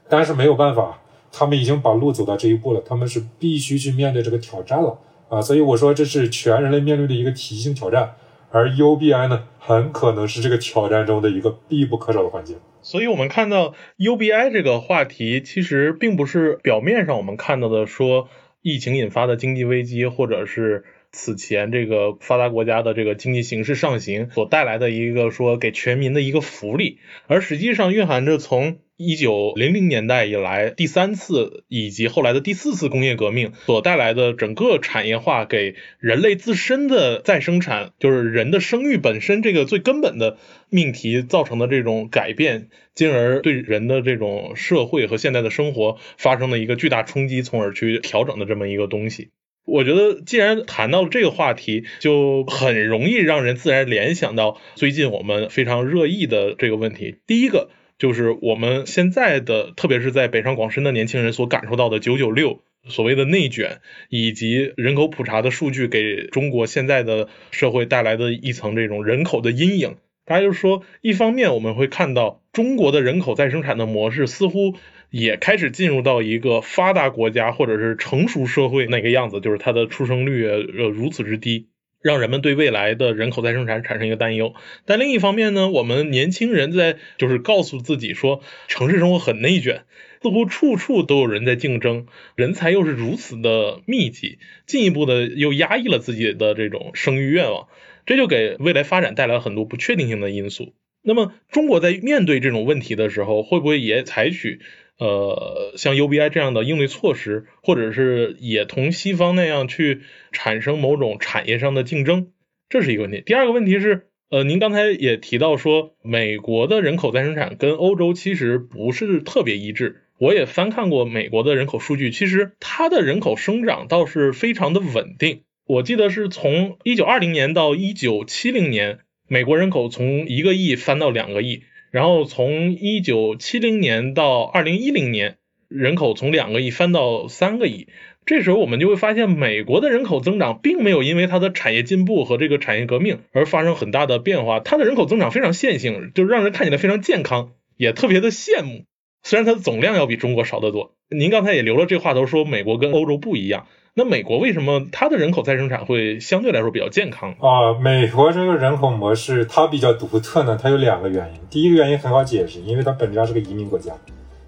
但是没有办法。他们已经把路走到这一步了，他们是必须去面对这个挑战了啊！所以我说这是全人类面对的一个体系性挑战，而 UBI 呢，很可能是这个挑战中的一个必不可少的环节。所以我们看到 UBI 这个话题，其实并不是表面上我们看到的说疫情引发的经济危机，或者是此前这个发达国家的这个经济形势上行所带来的一个说给全民的一个福利，而实际上蕴含着从一九零零年代以来第三次以及后来的第四次工业革命所带来的整个产业化给人类自身的再生产，就是人的生育本身这个最根本的命题造成的这种改变，进而对人的这种社会和现在的生活发生了一个巨大冲击，从而去调整的这么一个东西。我觉得，既然谈到了这个话题，就很容易让人自然联想到最近我们非常热议的这个问题。第一个。就是我们现在的，特别是在北上广深的年轻人所感受到的“九九六”所谓的内卷，以及人口普查的数据给中国现在的社会带来的一层这种人口的阴影。大家就是说，一方面我们会看到中国的人口再生产的模式似乎也开始进入到一个发达国家或者是成熟社会那个样子，就是它的出生率呃如此之低。让人们对未来的人口再生产产生一个担忧，但另一方面呢，我们年轻人在就是告诉自己说，城市生活很内卷，似乎处处都有人在竞争，人才又是如此的密集，进一步的又压抑了自己的这种生育愿望，这就给未来发展带来很多不确定性的因素。那么，中国在面对这种问题的时候，会不会也采取？呃，像 UBI 这样的应对措施，或者是也同西方那样去产生某种产业上的竞争，这是一个问题。第二个问题是，呃，您刚才也提到说，美国的人口再生产跟欧洲其实不是特别一致。我也翻看过美国的人口数据，其实它的人口生长倒是非常的稳定。我记得是从一九二零年到一九七零年，美国人口从一个亿翻到两个亿。然后从一九七零年到二零一零年，人口从两个亿翻到三个亿。这时候我们就会发现，美国的人口增长并没有因为它的产业进步和这个产业革命而发生很大的变化，它的人口增长非常线性，就让人看起来非常健康，也特别的羡慕。虽然它的总量要比中国少得多。您刚才也留了这话头，说美国跟欧洲不一样。那美国为什么它的人口再生产会相对来说比较健康啊？美国这个人口模式它比较独特呢，它有两个原因。第一个原因很好解释，因为它本质上是个移民国家，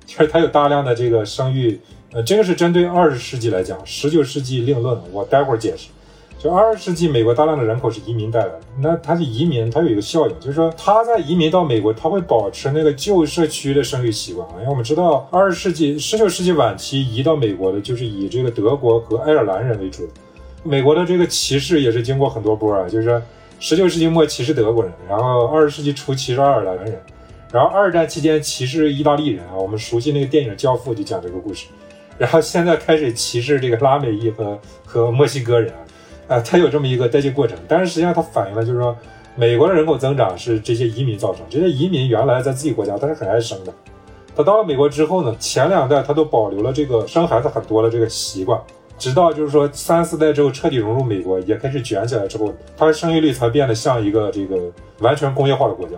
就是它有大量的这个生育，呃，这个是针对二十世纪来讲，十九世纪另论，我待会儿解释。就二十世纪，美国大量的人口是移民带来的。那它是移民，它有一个效应，就是说他在移民到美国，他会保持那个旧社区的生育习惯。因为我们知道，二十世纪、十九世纪晚期移到美国的，就是以这个德国和爱尔兰人为主。美国的这个歧视也是经过很多波啊，就是十九世纪末歧视德国人，然后二十世纪初歧视爱尔兰人，然后二战期间歧视意大利人啊。我们熟悉那个电影《教父》就讲这个故事，然后现在开始歧视这个拉美裔和和墨西哥人啊。啊，它有这么一个代际过程，但是实际上它反映了就是说，美国的人口增长是这些移民造成。这些移民原来在自己国家，他是很爱生的。他到了美国之后呢，前两代他都保留了这个生孩子很多的这个习惯，直到就是说三四代之后彻底融入美国，也开始卷起来之后，他的生育率才变得像一个这个完全工业化的国家。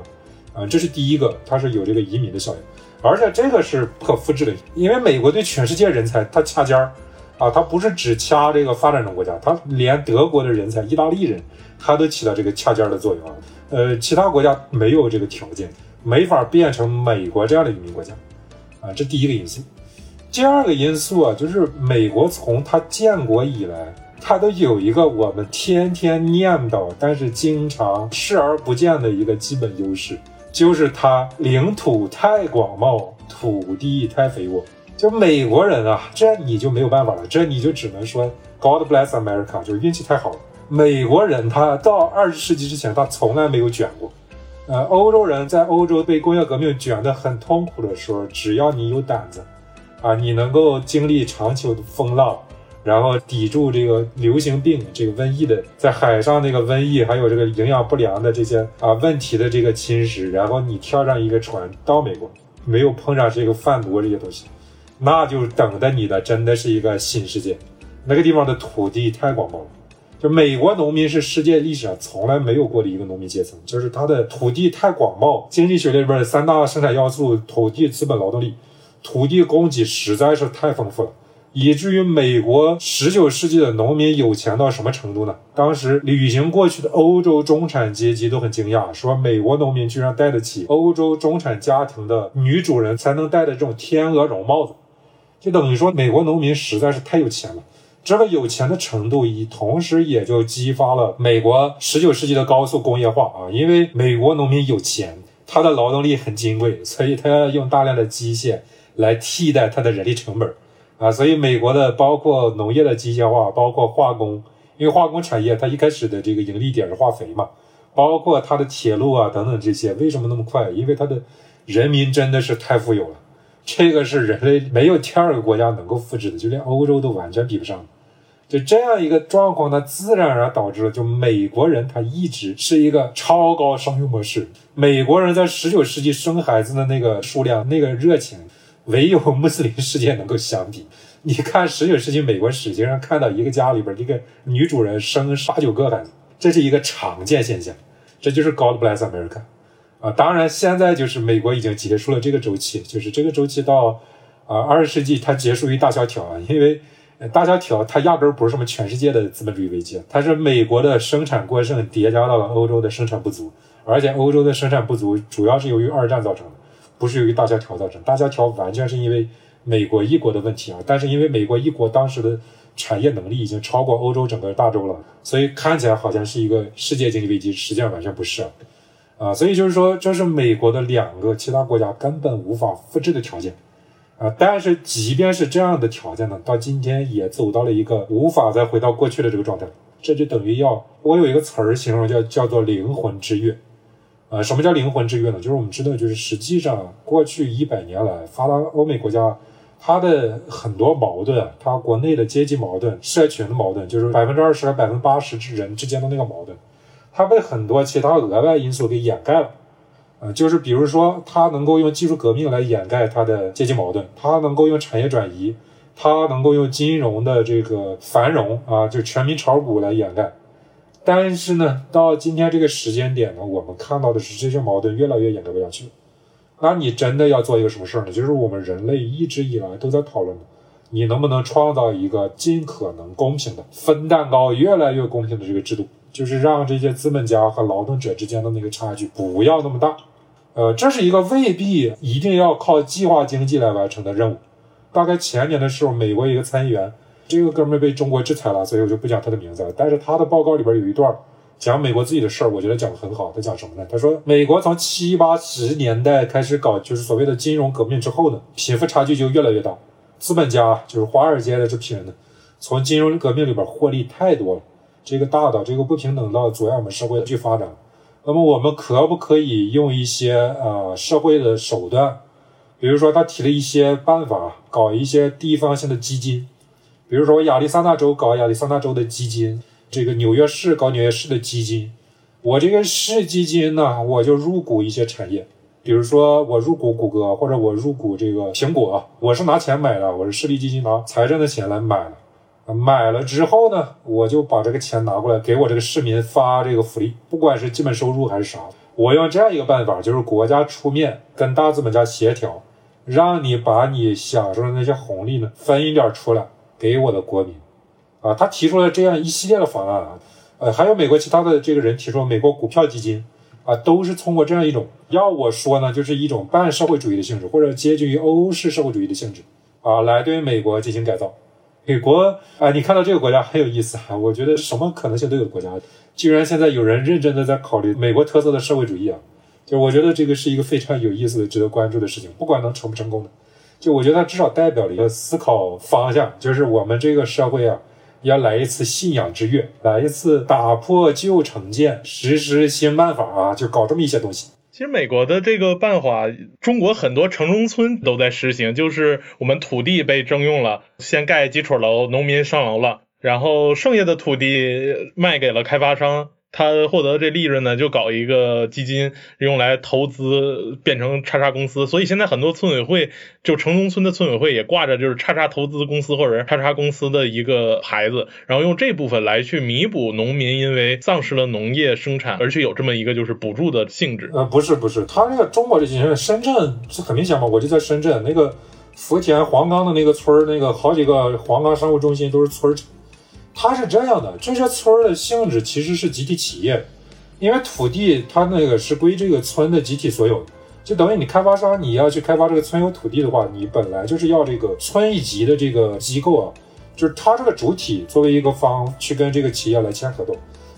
啊，这是第一个，它是有这个移民的效应，而且这个是不可复制的，因为美国对全世界人才它掐尖儿。啊，它不是只掐这个发展中国家，它连德国的人才、意大利人，它都起到这个掐尖的作用啊。呃，其他国家没有这个条件，没法变成美国这样的移民国家啊。这第一个因素。第二个因素啊，就是美国从它建国以来，它都有一个我们天天念叨，但是经常视而不见的一个基本优势，就是它领土太广袤，土地太肥沃。就美国人啊，这你就没有办法了，这你就只能说 God bless America，就是运气太好了。美国人他到二十世纪之前，他从来没有卷过。呃，欧洲人在欧洲被工业革命卷得很痛苦的时候，只要你有胆子，啊，你能够经历长久的风浪，然后抵住这个流行病、这个瘟疫的在海上那个瘟疫，还有这个营养不良的这些啊问题的这个侵蚀，然后你跳上一个船到美国，没有碰上这个贩毒这些东西。那就等着你的，真的是一个新世界。那个地方的土地太广袤了，就美国农民是世界历史上从来没有过的一个农民阶层，就是它的土地太广袤。经济学里边的三大生产要素：土地、资本、劳动力。土地供给实在是太丰富了，以至于美国十九世纪的农民有钱到什么程度呢？当时旅行过去的欧洲中产阶级都很惊讶，说美国农民居然戴得起欧洲中产家庭的女主人才能戴的这种天鹅绒帽子。就等于说，美国农民实在是太有钱了。这个有钱的程度，一同时也就激发了美国十九世纪的高速工业化啊。因为美国农民有钱，他的劳动力很金贵，所以他要用大量的机械来替代他的人力成本啊。所以美国的包括农业的机械化，包括化工，因为化工产业它一开始的这个盈利点是化肥嘛，包括它的铁路啊等等这些，为什么那么快？因为它的人民真的是太富有了，这个是人类没有第二个国家能够复制的，就连欧洲都完全比不上。就这样一个状况，它自然而然导致了，就美国人他一直是一个超高生育模式。美国人在十九世纪生孩子的那个数量、那个热情，唯有穆斯林世界能够相比。*laughs* 你看十九世纪美国史经上看到一个家里边，这个女主人生八九个孩子，这是一个常见现象。这就是 God bless America 啊！当然，现在就是美国已经结束了这个周期，就是这个周期到啊二十世纪它结束于大萧条啊，因为。大萧条，它压根儿不是什么全世界的资本主义危机，它是美国的生产过剩叠加到了欧洲的生产不足，而且欧洲的生产不足主要是由于二战造成的，不是由于大萧条造成。大萧条完全是因为美国一国的问题啊，但是因为美国一国当时的产业能力已经超过欧洲整个大洲了，所以看起来好像是一个世界经济危机，实际上完全不是啊。所以就是说，这是美国的两个其他国家根本无法复制的条件。啊，但是即便是这样的条件呢，到今天也走到了一个无法再回到过去的这个状态。这就等于要我有一个词儿形容叫叫做灵魂之跃。啊，什么叫灵魂之跃呢？就是我们知道，就是实际上过去一百年来，发达欧美国家它的很多矛盾，它国内的阶级矛盾、社群的矛盾，就是百分之二十和百分之八十之人之间的那个矛盾，它被很多其他额外因素给掩盖了。呃，就是比如说，它能够用技术革命来掩盖它的阶级矛盾，它能够用产业转移，它能够用金融的这个繁荣啊，就全民炒股来掩盖。但是呢，到今天这个时间点呢，我们看到的是这些矛盾越来越掩盖不下去。那你真的要做一个什么事儿呢？就是我们人类一直以来都在讨论的，你能不能创造一个尽可能公平的分蛋糕越来越公平的这个制度，就是让这些资本家和劳动者之间的那个差距不要那么大。呃，这是一个未必一定要靠计划经济来完成的任务。大概前年的时候，美国一个参议员，这个哥们被中国制裁了，所以我就不讲他的名字了。但是他的报告里边有一段讲美国自己的事儿，我觉得讲的很好。他讲什么呢？他说，美国从七八十年代开始搞就是所谓的金融革命之后呢，贫富差距就越来越大。资本家就是华尔街的这批人呢，从金融革命里边获利太多了，这个大的这个不平等到阻碍我们社会的去发展。那么我们可不可以用一些呃社会的手段，比如说他提了一些办法，搞一些地方性的基金，比如说亚利桑那州搞亚利桑那州的基金，这个纽约市搞纽约市的基金，我这个市基金呢，我就入股一些产业，比如说我入股谷歌或者我入股这个苹果，我是拿钱买的，我是市立基金拿财政的钱来买的。买了之后呢，我就把这个钱拿过来给我这个市民发这个福利，不管是基本收入还是啥，我用这样一个办法，就是国家出面跟大资本家协调，让你把你享受的那些红利呢分一点出来给我的国民。啊，他提出了这样一系列的方案啊，呃，还有美国其他的这个人提出美国股票基金啊，都是通过这样一种，要我说呢，就是一种半社会主义的性质，或者接近于欧式社会主义的性质啊，来对美国进行改造。美国啊，你看到这个国家很有意思啊！我觉得什么可能性都有国家，居然现在有人认真的在考虑美国特色的社会主义啊！就我觉得这个是一个非常有意思的、值得关注的事情。不管能成不成功的，就我觉得它至少代表了一个思考方向，就是我们这个社会啊，要来一次信仰之跃，来一次打破旧成见，实施新办法啊，就搞这么一些东西。其实美国的这个办法，中国很多城中村都在实行，就是我们土地被征用了，先盖几处楼，农民上楼了，然后剩下的土地卖给了开发商。他获得这利润呢，就搞一个基金用来投资，变成叉叉公司。所以现在很多村委会，就城中村的村委会也挂着就是叉叉投资公司或者叉叉公司的一个牌子，然后用这部分来去弥补农民因为丧失了农业生产，而且有这么一个就是补助的性质。呃，不是不是，他那个中国这些深圳是很明显嘛，我就在深圳那个福田黄冈的那个村儿，那个好几个黄冈商务中心都是村儿。它是这样的，这些村儿的性质其实是集体企业，因为土地它那个是归这个村的集体所有，就等于你开发商你要去开发这个村有土地的话，你本来就是要这个村一级的这个机构啊，就是它这个主体作为一个方去跟这个企业来签合同，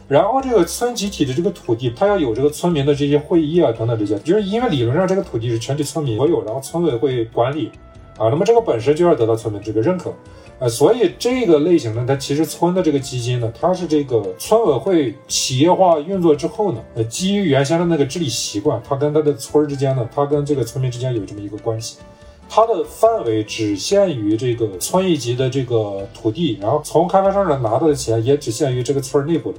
然后这个村集体的这个土地，它要有这个村民的这些会议啊等等这些，就是因为理论上这个土地是全体村民所有，然后村委会管理啊，那么这个本身就要得到村民这个认可。呃，所以这个类型呢，它其实村的这个基金呢，它是这个村委会企业化运作之后呢，呃，基于原先的那个治理习惯，它跟它的村之间呢，它跟这个村民之间有这么一个关系，它的范围只限于这个村一级的这个土地，然后从开发商那拿到的钱也只限于这个村内部的，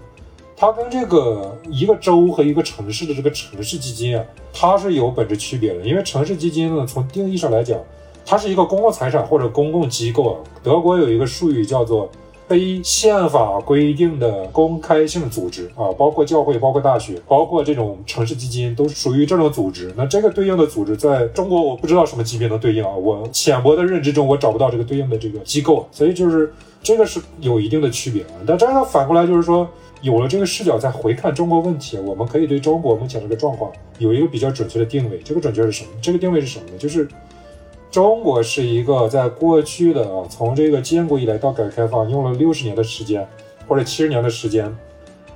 它跟这个一个州和一个城市的这个城市基金啊，它是有本质区别的，因为城市基金呢，从定义上来讲。它是一个公共财产或者公共机构啊。德国有一个术语叫做非宪法规定的公开性组织啊，包括教会、包括大学、包括这种城市基金，都属于这种组织。那这个对应的组织在中国，我不知道什么级别能对应啊。我浅薄的认知中，我找不到这个对应的这个机构，所以就是这个是有一定的区别啊。但这样反过来就是说，有了这个视角再回看中国问题，我们可以对中国目前这个状况有一个比较准确的定位。这个准确是什么？这个定位是什么呢？就是。中国是一个在过去的啊，从这个建国以来到改革开放，用了六十年的时间，或者七十年的时间，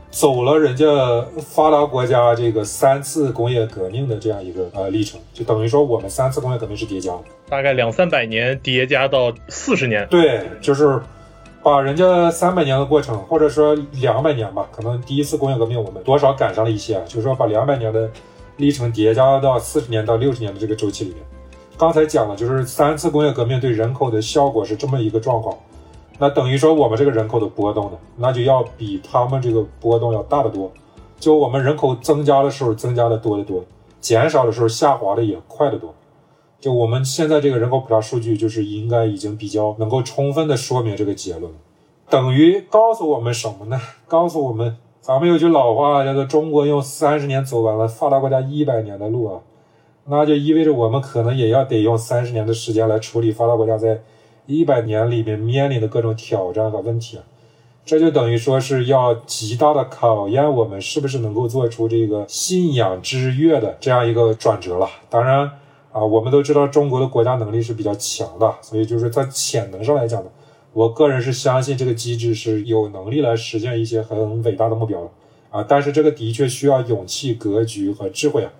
走了人家发达国家这个三次工业革命的这样一个呃历程，就等于说我们三次工业革命是叠加的，大概两三百年叠加到四十年。对，就是把人家三百年的过程，或者说两百年吧，可能第一次工业革命我们多少赶上了一些，就是说把两百年的历程叠加到四十年到六十年的这个周期里面。刚才讲了，就是三次工业革命对人口的效果是这么一个状况，那等于说我们这个人口的波动呢，那就要比他们这个波动要大得多。就我们人口增加的时候增加的多得多，减少的时候下滑的也快得多。就我们现在这个人口普查数据，就是应该已经比较能够充分的说明这个结论，等于告诉我们什么呢？告诉我们，咱们有句老话叫做“中国用三十年走完了发达国家一百年的路”啊。那就意味着我们可能也要得用三十年的时间来处理发达国家在一百年里面面临的各种挑战和问题啊，这就等于说是要极大的考验我们是不是能够做出这个信仰之跃的这样一个转折了。当然啊，我们都知道中国的国家能力是比较强的，所以就是在潜能上来讲呢，我个人是相信这个机制是有能力来实现一些很伟大的目标的啊。但是这个的确需要勇气、格局和智慧啊。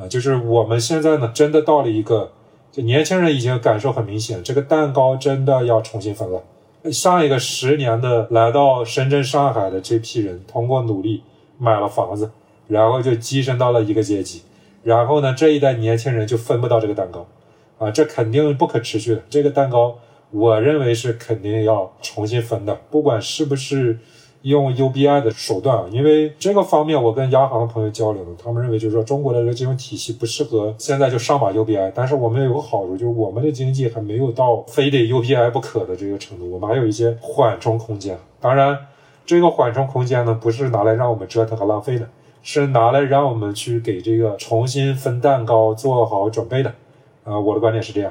啊，就是我们现在呢，真的到了一个，就年轻人已经感受很明显，这个蛋糕真的要重新分了。上一个十年的来到深圳、上海的这批人，通过努力买了房子，然后就跻身到了一个阶级，然后呢，这一代年轻人就分不到这个蛋糕，啊，这肯定不可持续的。这个蛋糕，我认为是肯定要重新分的，不管是不是。用 UBI 的手段啊，因为这个方面我跟央行的朋友交流，他们认为就是说中国的这个金融体系不适合现在就上马 UBI，但是我们有个好处，就是我们的经济还没有到非得 UBI 不可的这个程度，我们还有一些缓冲空间。当然，这个缓冲空间呢，不是拿来让我们折腾和浪费的，是拿来让我们去给这个重新分蛋糕做好准备的。啊，我的观点是这样。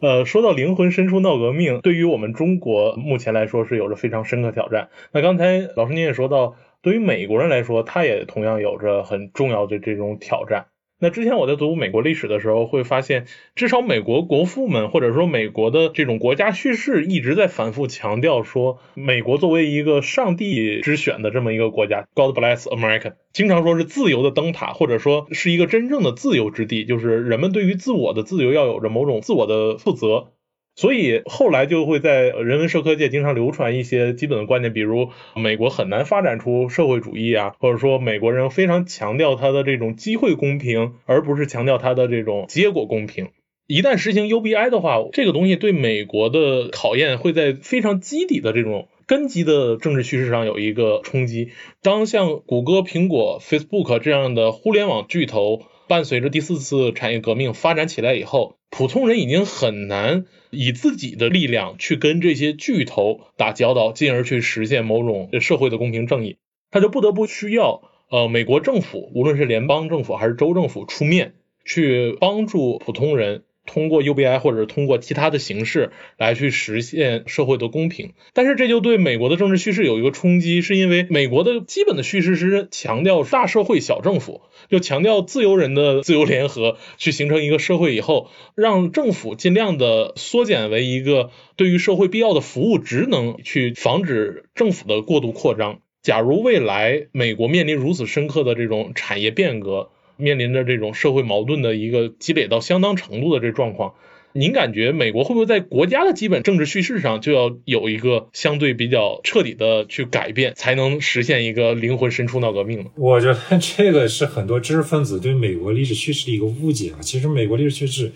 呃，说到灵魂深处闹革命，对于我们中国目前来说是有着非常深刻挑战。那刚才老师您也说到，对于美国人来说，他也同样有着很重要的这种挑战。那之前我在读美国历史的时候，会发现，至少美国国父们或者说美国的这种国家叙事一直在反复强调说，美国作为一个上帝之选的这么一个国家，God bless America，经常说是自由的灯塔，或者说是一个真正的自由之地，就是人们对于自我的自由要有着某种自我的负责。所以后来就会在人文社科界经常流传一些基本的观点，比如美国很难发展出社会主义啊，或者说美国人非常强调他的这种机会公平，而不是强调他的这种结果公平。一旦实行 UBI 的话，这个东西对美国的考验会在非常基底的这种根基的政治叙事上有一个冲击。当像谷歌、苹果、Facebook 这样的互联网巨头伴随着第四次产业革命发展起来以后，普通人已经很难。以自己的力量去跟这些巨头打交道，进而去实现某种社会的公平正义，他就不得不需要呃美国政府，无论是联邦政府还是州政府出面去帮助普通人。通过 UBI 或者通过其他的形式来去实现社会的公平，但是这就对美国的政治叙事有一个冲击，是因为美国的基本的叙事是强调大社会小政府，就强调自由人的自由联合去形成一个社会以后，让政府尽量的缩减为一个对于社会必要的服务职能，去防止政府的过度扩张。假如未来美国面临如此深刻的这种产业变革，面临着这种社会矛盾的一个积累到相当程度的这状况，您感觉美国会不会在国家的基本政治叙事上就要有一个相对比较彻底的去改变，才能实现一个灵魂深处闹革命呢？我觉得这个是很多知识分子对美国历史叙事的一个误解啊。其实美国历史叙事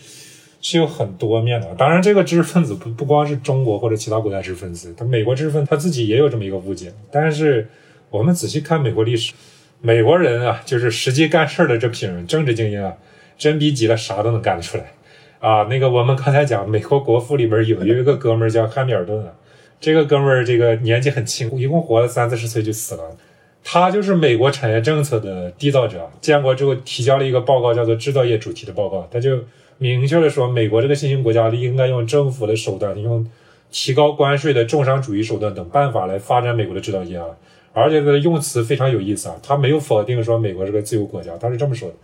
是有很多面的，当然这个知识分子不不光是中国或者其他国家知识分子，他美国知识分子他自己也有这么一个误解。但是我们仔细看美国历史。美国人啊，就是实际干事儿的这批人，政治精英啊，真逼急了啥都能干得出来啊。那个我们刚才讲，美国国父里边有有一个哥们儿叫汉密尔顿啊，这个哥们儿这个年纪很轻，一共活了三四十岁就死了。他就是美国产业政策的缔造者，建国之后提交了一个报告，叫做制造业主题的报告，他就明确的说，美国这个新兴国家应该用政府的手段，用提高关税的重商主义手段等办法来发展美国的制造业啊。而且这个用词非常有意思啊，他没有否定说美国是个自由国家，他是这么说的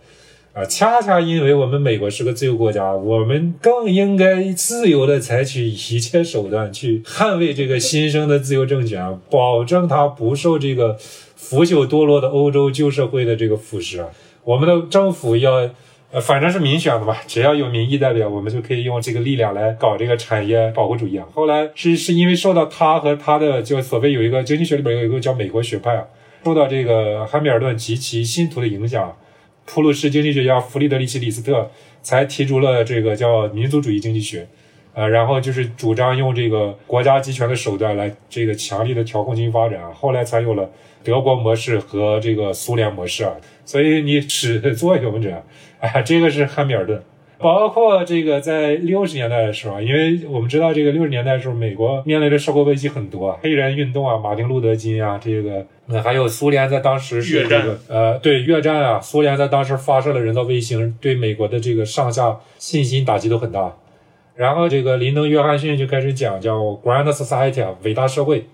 啊，恰恰因为我们美国是个自由国家，我们更应该自由的采取一切手段去捍卫这个新生的自由政权，保证它不受这个腐朽堕落的欧洲旧社会的这个腐蚀啊，我们的政府要。呃，反正是民选的嘛，只要有民意代表，我们就可以用这个力量来搞这个产业保护主义啊。后来是是因为受到他和他的就所谓有一个经济学里边有一个叫美国学派啊，受到这个汉密尔顿及其信徒的影响，普鲁士经济学家弗里德里希·李斯特才提出了这个叫民族主义经济学，呃，然后就是主张用这个国家集权的手段来这个强力的调控经济发展啊。后来才有了德国模式和这个苏联模式啊。所以你始 *laughs* 作俑者。哎，这个是汉密尔顿，包括这个在六十年代的时候，因为我们知道这个六十年代的时候，美国面临的社会危机很多，黑人运动啊，马丁路德金啊，这个那还有苏联在当时是这个呃，对越战啊，苏联在当时发射了人造卫星，对美国的这个上下信心打击都很大。然后这个林登·约翰逊就开始讲叫 Grand Society 啊，伟大社会。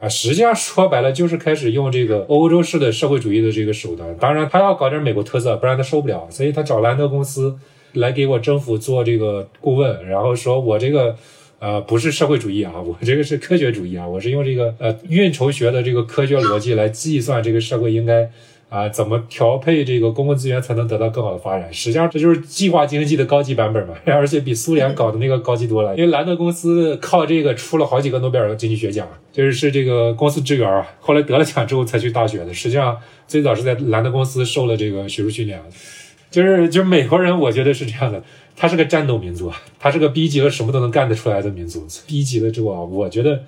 啊，实际上说白了就是开始用这个欧洲式的社会主义的这个手段。当然，他要搞点美国特色，不然他受不了。所以他找兰德公司来给我政府做这个顾问，然后说我这个呃不是社会主义啊，我这个是科学主义啊，我是用这个呃运筹学的这个科学逻辑来计算这个社会应该。啊，怎么调配这个公共资源才能得到更好的发展？实际上，这就是计划经济的高级版本嘛，*laughs* 而且比苏联搞的那个高级多了。因为兰德公司靠这个出了好几个诺贝尔经济学奖，就是是这个公司职员啊，后来得了奖之后才去大学的。实际上，最早是在兰德公司受了这个学术训练。就是就是美国人，我觉得是这样的，他是个战斗民族，他是个逼急了什么都能干得出来的民族。逼急了之后啊，我觉得。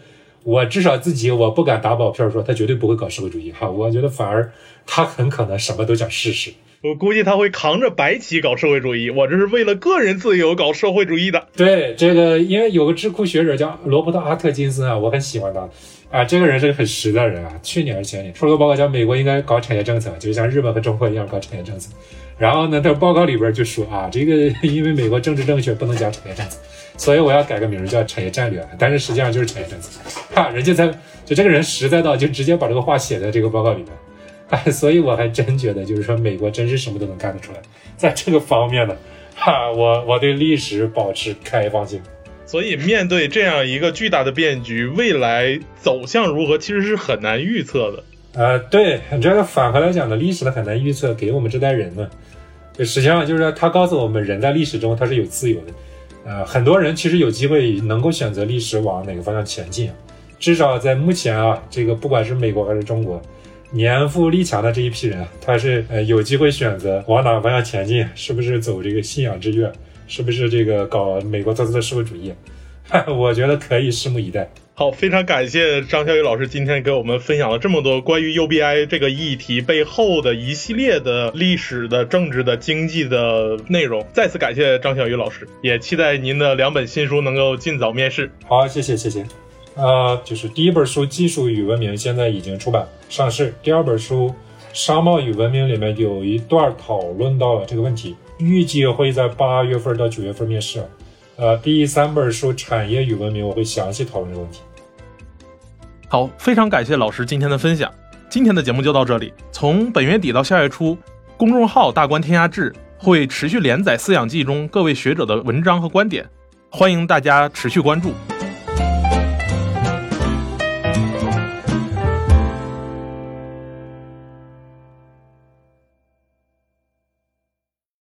我至少自己我不敢打保票说他绝对不会搞社会主义哈，我觉得反而他很可能什么都想试试。我估计他会扛着白旗搞社会主义，我这是为了个人自由搞社会主义的。对这个，因为有个智库学者叫罗伯特阿特金森啊，我很喜欢他啊，这个人是个很实的人啊。去年还是前年出了个报告，叫美国应该搞产业政策，就像日本和中国一样搞产业政策。然后呢，他报告里边就说啊，这个因为美国政治正确，不能讲产业政策。所以我要改个名叫产业战略，但是实际上就是产业政策。*laughs* 哈人家在，就这个人实在到，就直接把这个话写在这个报告里面。哎，*laughs* 所以我还真觉得，就是说美国真是什么都能干得出来，在这个方面呢，*laughs* 哈，我我对历史保持开放性。所以面对这样一个巨大的变局，未来走向如何，其实是很难预测的。呃，对，这个反过来讲呢，历史呢很难预测，给我们这代人呢，就实际上就是他告诉我们，人在历史中他是有自由的。呃，很多人其实有机会能够选择历史往哪个方向前进，至少在目前啊，这个不管是美国还是中国，年富力强的这一批人，他是呃有机会选择往哪个方向前进，是不是走这个信仰之跃，是不是这个搞美国特色的社会主义？*laughs* 我觉得可以拭目以待。好，非常感谢张小雨老师今天给我们分享了这么多关于 UBI 这个议题背后的一系列的历史的、政治的、经济的内容。再次感谢张小雨老师，也期待您的两本新书能够尽早面世。好，谢谢谢谢。呃，就是第一本书《技术与文明》现在已经出版上市，第二本书《商贸与文明》里面有一段讨论到了这个问题，预计会在八月份到九月份面世。呃，第三本书《产业与文明》，我会详细讨论这个问题。好，非常感谢老师今天的分享。今天的节目就到这里。从本月底到下月初，公众号“大观天下志”会持续连载《饲养记》中各位学者的文章和观点，欢迎大家持续关注。